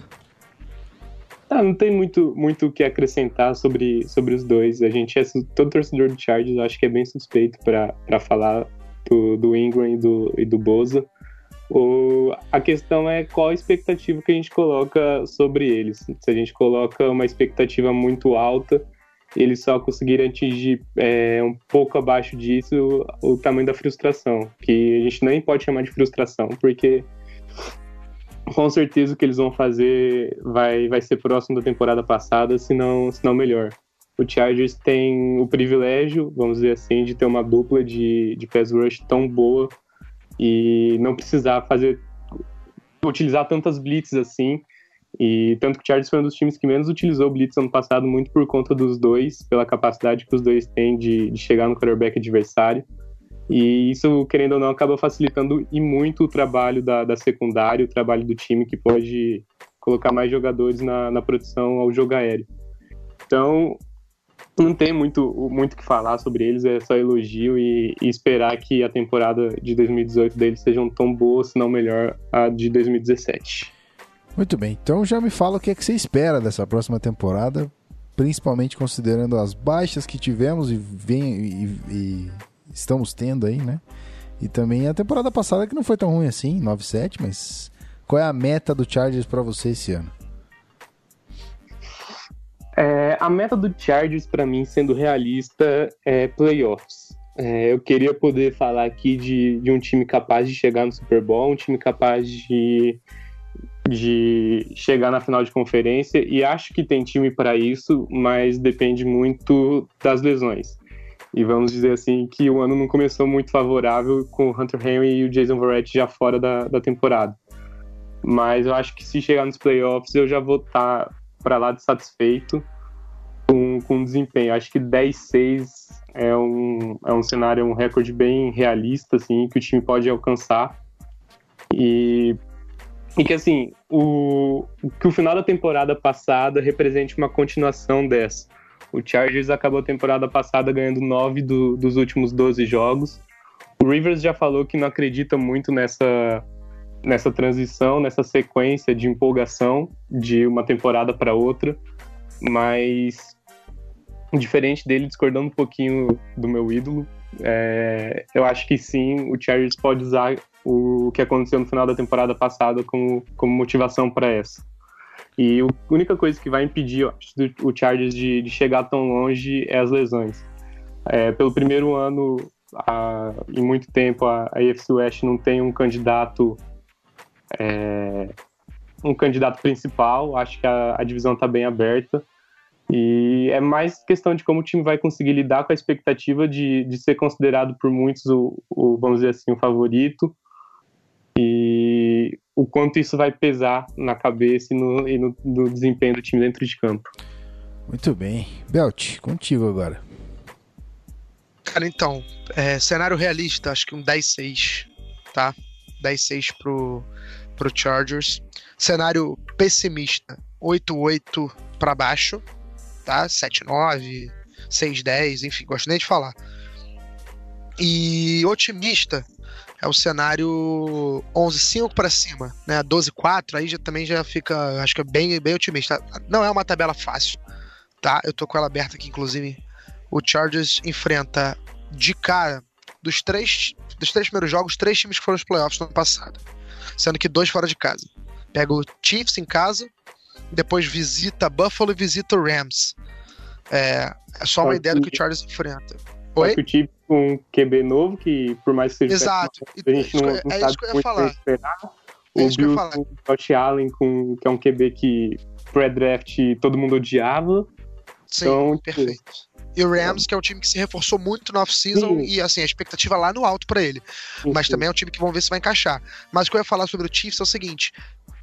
Ah, não tem muito muito o que acrescentar sobre, sobre os dois. A gente é todo torcedor do Chargers, acho que é bem suspeito para falar do, do Ingram e do, e do Boza. O, a questão é qual a expectativa que a gente coloca sobre eles. Se a gente coloca uma expectativa muito alta, eles só conseguirem atingir é, um pouco abaixo disso o tamanho da frustração, que a gente nem pode chamar de frustração, porque com certeza o que eles vão fazer vai, vai ser próximo da temporada passada, se não, se não melhor. O Chargers tem o privilégio, vamos dizer assim, de ter uma dupla de, de pass rush tão boa e não precisar fazer utilizar tantas blitz assim e tanto que o Chargers foi um dos times que menos utilizou o Blitz ano passado, muito por conta dos dois, pela capacidade que os dois têm de, de chegar no quarterback adversário. E isso, querendo ou não, acaba facilitando e muito o trabalho da, da secundária, o trabalho do time, que pode colocar mais jogadores na, na produção ao jogo aéreo. Então, não tem muito muito que falar sobre eles, é só elogio e, e, esperar que a temporada de 2018 deles seja tão boa, se não melhor, a de 2017. Muito bem, então já me fala o que é que você espera dessa próxima temporada, principalmente considerando as baixas que tivemos e, vem, e, e estamos tendo aí, né? E também a temporada passada que não foi tão ruim assim, 9-7, mas qual é a meta do Chargers para você esse ano? É, a meta do Chargers para mim, sendo realista, é playoffs. É, eu queria poder falar aqui de, de um time capaz de chegar no Super Bowl, um time capaz de de chegar na final de conferência e acho que tem time para isso, mas depende muito das lesões. E vamos dizer assim que o ano não começou muito favorável com o Hunter Henry e o Jason Verrett já fora da, da temporada. Mas eu acho que se chegar nos playoffs eu já vou estar tá para lá de satisfeito com, com o desempenho. Acho que 10-6 é um, é um cenário, um recorde bem realista, assim, que o time pode alcançar. E e que assim, o, que o final da temporada passada represente uma continuação dessa. O Chargers acabou a temporada passada ganhando 9 do, dos últimos 12 jogos. O Rivers já falou que não acredita muito nessa, nessa transição, nessa sequência de empolgação de uma temporada para outra, mas diferente dele, discordando um pouquinho do meu ídolo, é, eu acho que sim, o Chargers pode usar o que aconteceu no final da temporada passada como, como motivação para essa. E a única coisa que vai impedir o Chargers de, de, chegar tão longe é as lesões. É, pelo primeiro ano, a, em muito tempo, a, a AFC West não tem um candidato é, um candidato principal. Acho que a, a divisão está bem aberta. E é mais questão de como o time vai conseguir lidar com a expectativa de, de ser considerado por muitos o, o, vamos dizer assim, o favorito. E o quanto isso vai pesar na cabeça e no, e no, no desempenho do time dentro de campo. Muito bem. Belt, contigo agora. Cara, então, é, cenário realista, acho que um 10-6, tá? 10-6 pro, pro Chargers. Cenário pessimista, 8-8 para baixo tá? 7-9, 6-10, enfim, gosto nem de falar. E otimista é o cenário 11-5 para cima, né? 12-4, aí já, também já fica, acho que é bem, bem otimista. Não é uma tabela fácil, tá? Eu tô com ela aberta aqui, inclusive. O Chargers enfrenta de cara dos três, dos três primeiros jogos, três times que foram os playoffs no ano passado, sendo que dois fora de casa. Pega o Chiefs em casa, depois visita Buffalo e visita o Rams. É, é só uma ideia do que o Chargers enfrenta. Oi? que o time com um QB novo, que por mais que seja Exato. a gente não, não é sabe ia falar. esperar. É o Bills com o Josh Allen, com, que é um QB que pré-draft todo mundo odiava. Sim, então, tipo, perfeito. E o Rams, que é um time que se reforçou muito no off-season e assim, a expectativa lá no alto para ele. Sim, Mas também é um time que vamos ver se vai encaixar. Mas o que eu ia falar sobre o Chiefs é o seguinte: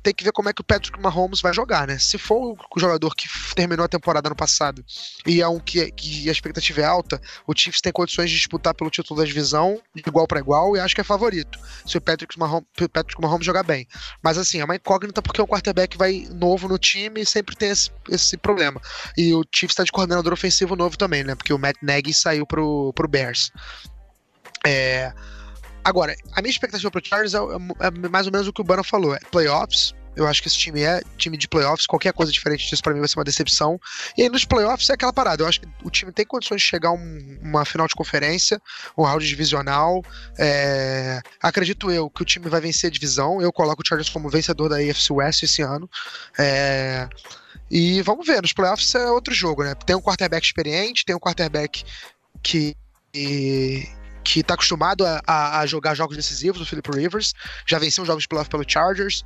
tem que ver como é que o Patrick Mahomes vai jogar, né? Se for o jogador que terminou a temporada no passado e é um que, que a expectativa é alta, o Chiefs tem condições de disputar pelo título da divisão igual para igual e acho que é favorito. Se o Patrick Mahomes, Patrick Mahomes jogar bem. Mas assim, é uma incógnita porque o quarterback vai novo no time e sempre tem esse, esse problema. E o Chiefs está de coordenador ofensivo novo também, né? Porque o Matt Nagy saiu pro, pro Bears. É. Agora, a minha expectativa pro Chargers é, é, é, mais ou menos o que o Bana falou: é playoffs. Eu acho que esse time é time de playoffs. Qualquer coisa diferente disso para mim vai ser uma decepção. E aí nos playoffs é aquela parada. Eu acho que o time tem condições de chegar a um, uma final de conferência, um round divisional. É... Acredito eu que o time vai vencer a divisão. Eu coloco o Chargers como vencedor da AFC West esse ano. É... E vamos ver, nos playoffs é outro jogo, né? Tem um quarterback experiente, tem um quarterback que que está acostumado a, a, a, jogar jogos decisivos, o Philip Rivers, já venceu jogos de playoff pelo Chargers.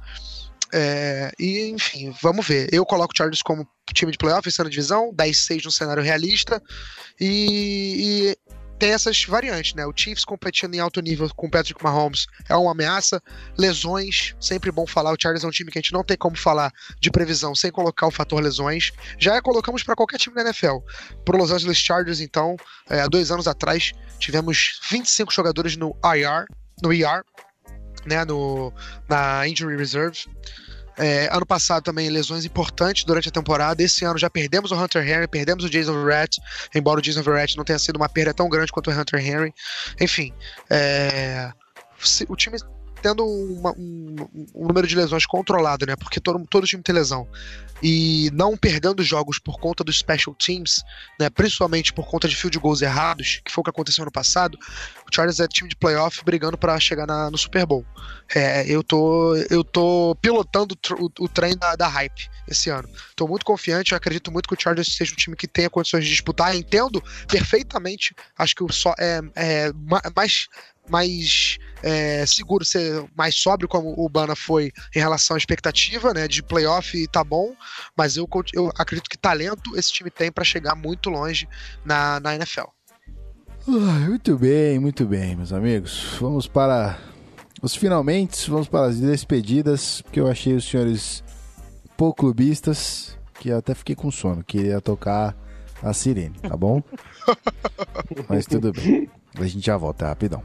É, e, enfim, vamos ver. Eu coloco o Chargers como time de playoff, esse ano divisão, 10-6 no cenário realista. E, tem essas variantes, né? O Chiefs competindo em alto nível com o Patrick Mahomes é uma ameaça. Lesões, sempre bom falar. O Chargers é um time que a gente não tem como falar de previsão sem colocar o fator lesões. Já colocamos para qualquer time da NFL. Pro Los Angeles Chargers, então, é, há dois anos atrás, tivemos 25 jogadores no IR, no ER, né? No, na Injury Reserve. É, ano passado também lesões importantes durante a temporada. Esse ano já perdemos o Hunter Henry, perdemos o Jason Verrett, embora o Jason Verrett não tenha sido uma perda tão grande quanto o Hunter Henry. Enfim, é, o time tendo uma, um, um, número de lesões controlado, né? Porque todo, todo time tem lesão. E não perdendo jogos por conta dos special teams, né? Principalmente por conta de field goals errados, que foi o que aconteceu no passado. O Chargers é time de playoff brigando para chegar na, no Super Bowl. É, eu tô eu tô pilotando o, o trem da, da, hype esse ano. Tô muito confiante, eu acredito muito que o Chargers seja um time que tenha condições de disputar. entendo perfeitamente. Acho que o só é, é mais mais é, seguro, ser mais sóbrio, como o Bana foi em relação à expectativa, né? De playoff e tá bom, mas eu, eu acredito que talento esse time tem para chegar muito longe na, na NFL. muito bem, muito bem, meus amigos. Vamos para os finalmente, vamos para as despedidas, porque eu achei os senhores pouco clubistas, que até fiquei com sono, queria tocar a sirene, tá bom? Mas tudo bem. A gente já volta rapidão.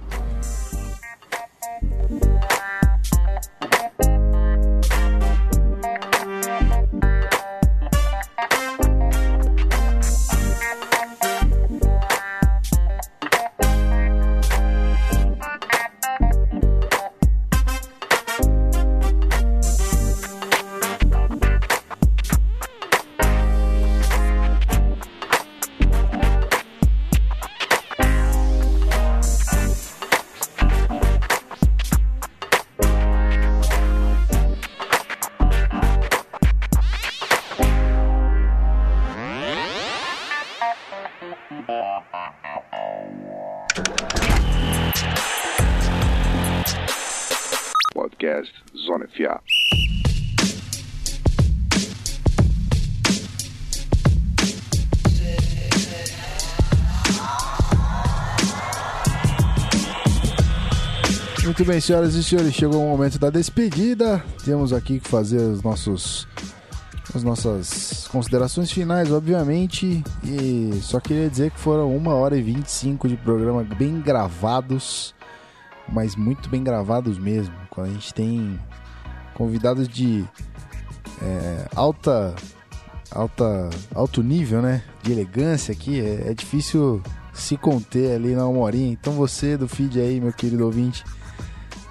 Muito bem, senhoras e senhores, chegou o momento da despedida. Temos aqui que fazer os nossos as nossas considerações finais, obviamente. E só queria dizer que foram uma hora e 25 de programa bem gravados, mas muito bem gravados mesmo. Quando a gente tem convidados de é, alta, alta, alto nível, né? De elegância aqui, é, é difícil se conter ali na uma. Então você do feed aí, meu querido ouvinte,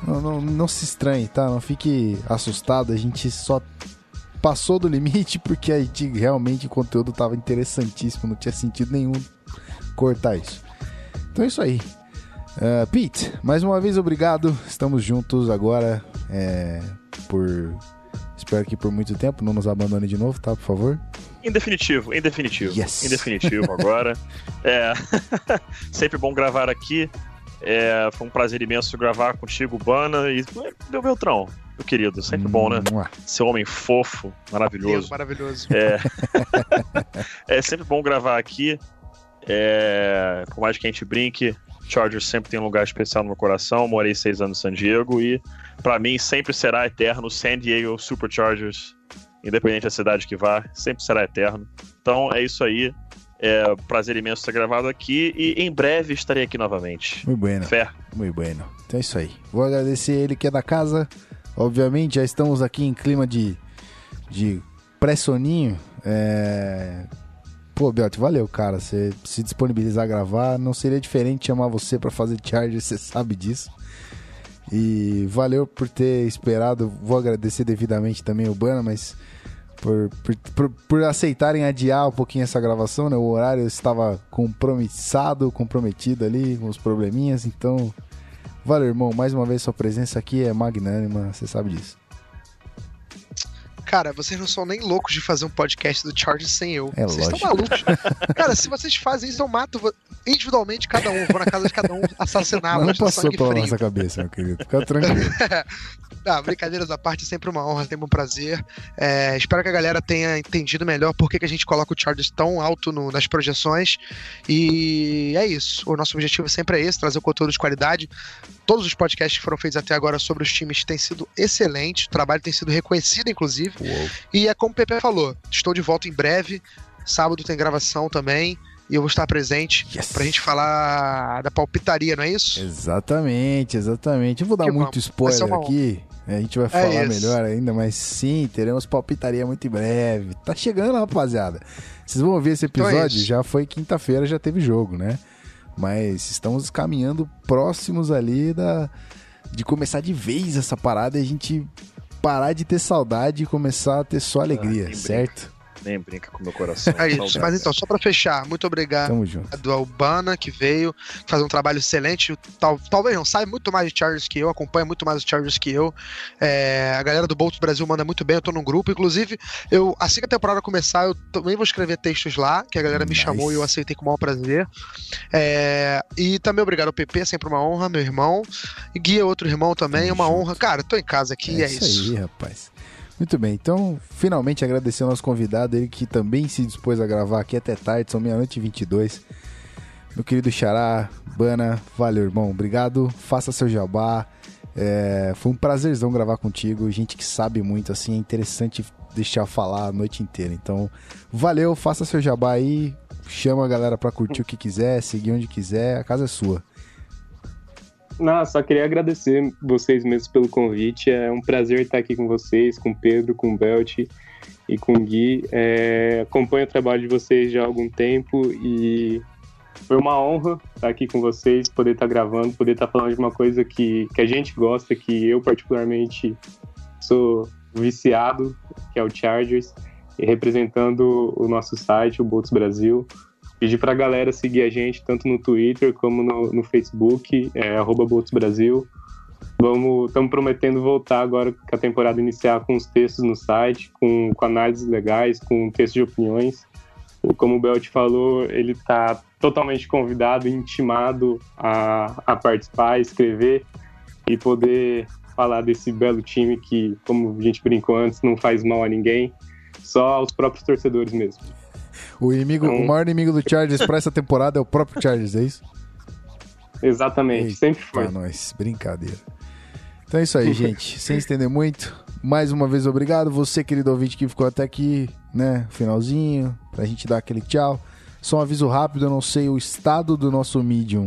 não, não, não se estranhe, tá? Não fique assustado. A gente só passou do limite porque a gente realmente o conteúdo tava interessantíssimo, não tinha sentido nenhum cortar isso. Então é isso aí. Uh, Pete, mais uma vez obrigado. Estamos juntos agora é, por. Espero que por muito tempo não nos abandone de novo, tá? Por favor. Em definitivo, em definitivo. Yes. Em definitivo agora. é. Sempre bom gravar aqui. É, foi um prazer imenso gravar contigo, Bana. E meu Beltrão, meu querido, sempre bom, né? Mua. Seu homem fofo, maravilhoso. Deus, maravilhoso. É, é sempre bom gravar aqui. É, por mais que a gente brinque, Chargers sempre tem um lugar especial no meu coração. Morei seis anos em San Diego e, pra mim, sempre será eterno San Diego Superchargers, independente da cidade que vá, sempre será eterno. Então é isso aí. É prazer imenso ter gravado aqui e em breve estarei aqui novamente. Muito bueno. Fé. Muito bueno. Então é isso aí. Vou agradecer ele que é da casa. Obviamente, já estamos aqui em clima de, de pré-soninho. É... Pô, Belt, valeu, cara. Você se disponibilizar a gravar. Não seria diferente chamar você para fazer charge, você sabe disso. E valeu por ter esperado. Vou agradecer devidamente também o Bana, mas por, por, por, por aceitarem adiar um pouquinho essa gravação, né? O horário estava compromissado, comprometido ali, com os probleminhas. Então, valeu, irmão. Mais uma vez, sua presença aqui é magnânima, você sabe disso. Cara, vocês não são nem loucos de fazer um podcast do Charge sem eu. É vocês lógico. estão malucos. Cara, se vocês fazem isso, eu mato individualmente cada um. Vou na casa de cada um assassinar, não passou pela nossa cabeça, meu querido. Fica tranquilo. Ah, brincadeiras à parte, é sempre uma honra, sempre um prazer. É, espero que a galera tenha entendido melhor por que, que a gente coloca o Chargers tão alto no- nas projeções. E é isso. O nosso objetivo sempre é esse, trazer o conteúdo de qualidade. Todos os podcasts que foram feitos até agora sobre os times têm sido excelentes, o trabalho tem sido reconhecido, inclusive. Uou. E é como o Pepe falou, estou de volta em breve. Sábado tem gravação também. E eu vou estar presente Yes. pra gente falar da palpitaria, não é isso? Exatamente, exatamente. Eu vou dar Que muito vamos. spoiler uma aqui. A gente vai É falar isso. melhor ainda, mas sim, teremos palpitaria muito em breve. Tá chegando, rapaziada. Vocês vão ouvir esse Então é episódio, já foi quinta-feira, já teve jogo, né? Mas estamos caminhando próximos ali da de começar de vez essa parada e a gente parar de ter saudade e começar a ter só alegria, nem certo? Nem brinca com o meu coração. É isso. Mas então, só pra fechar, muito obrigado. Tamo junto. do Albana, que veio faz um trabalho excelente. Tal, talvez não sabe muito mais de Chargers que eu, acompanha muito mais os Chargers que eu. É, a galera do Bolts Brasil manda muito bem, eu tô num grupo. Inclusive, eu assim que a temporada começar, eu também vou escrever textos lá, que a galera me Nice. chamou e eu aceitei com o maior prazer. É, e também obrigado ao PP, sempre uma honra, meu irmão. E Gui é outro irmão também, é Tamo uma junto. honra. Cara, tô em casa aqui, é, isso. aí, rapaz. Muito bem, então, finalmente agradecer ao nosso convidado, ele que também se dispôs a gravar aqui até tarde, são meia-noite e 22. Meu querido Xará, Bana, valeu, irmão, obrigado, faça seu jabá. É, foi um prazerzão gravar contigo, gente que sabe muito, assim, é interessante deixar falar a noite inteira. Então, valeu, faça seu jabá aí, chama a galera pra curtir o que quiser, seguir onde quiser, a casa é sua. Não, só queria agradecer vocês mesmos pelo convite. É um prazer estar aqui com vocês, com Pedro, com Belt e com Gui. É, acompanho o trabalho de vocês já há algum tempo e foi uma honra estar aqui com vocês, poder estar gravando, poder estar falando de uma coisa que, que a gente gosta, que eu particularmente sou viciado, que é o Chargers, e representando o nosso site, o Bolts Brasil. Pedir pra galera seguir a gente tanto no Twitter como no, no Facebook, é, arroba Bolts Brasil. Vamos, estamos prometendo voltar agora que a temporada iniciar com os textos no site, com, com análises legais, com textos de opiniões. Como o Belt falou, ele está totalmente convidado, intimado a, a participar, a escrever e poder falar desse belo time que, como a gente brincou antes, não faz mal a ninguém, só aos próprios torcedores mesmo. O, inimigo, então... o maior inimigo do Chargers para essa temporada é o próprio Chargers, é isso? Exatamente, Eita, sempre foi. nós, brincadeira. Então é isso aí, gente. Sem estender muito, mais uma vez obrigado. Você, querido ouvinte, que ficou até aqui, né? Finalzinho, pra gente dar aquele tchau. Só um aviso rápido, eu não sei o estado do nosso Medium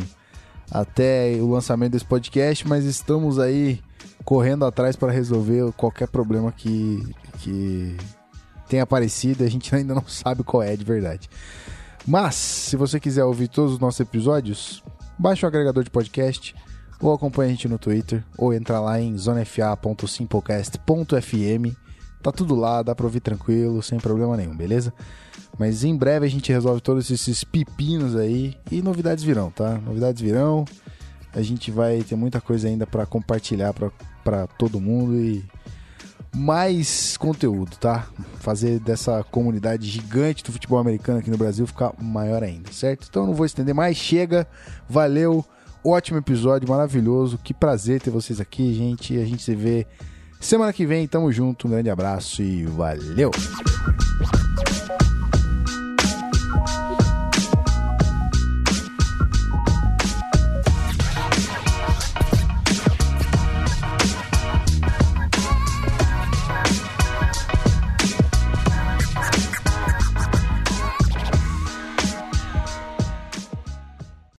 até o lançamento desse podcast, mas estamos aí correndo atrás para resolver qualquer problema que, que tenha aparecido. A gente ainda não sabe qual é de verdade. Mas, se você quiser ouvir todos os nossos episódios, baixe o agregador de podcast ou acompanhe a gente no Twitter ou entra lá em zonefa.simplecast.fm. Tá tudo lá, dá pra ouvir tranquilo, sem problema nenhum, beleza? Mas em breve a gente resolve todos esses pepinos aí e novidades virão, tá? Novidades virão. A gente vai ter muita coisa ainda para compartilhar para todo mundo e mais conteúdo, tá? Fazer dessa comunidade gigante do futebol americano aqui no Brasil ficar maior ainda, certo? Então não vou estender mais, chega, valeu, ótimo episódio, maravilhoso, que prazer ter vocês aqui, gente. A gente se vê semana que vem, tamo junto, um grande abraço e valeu!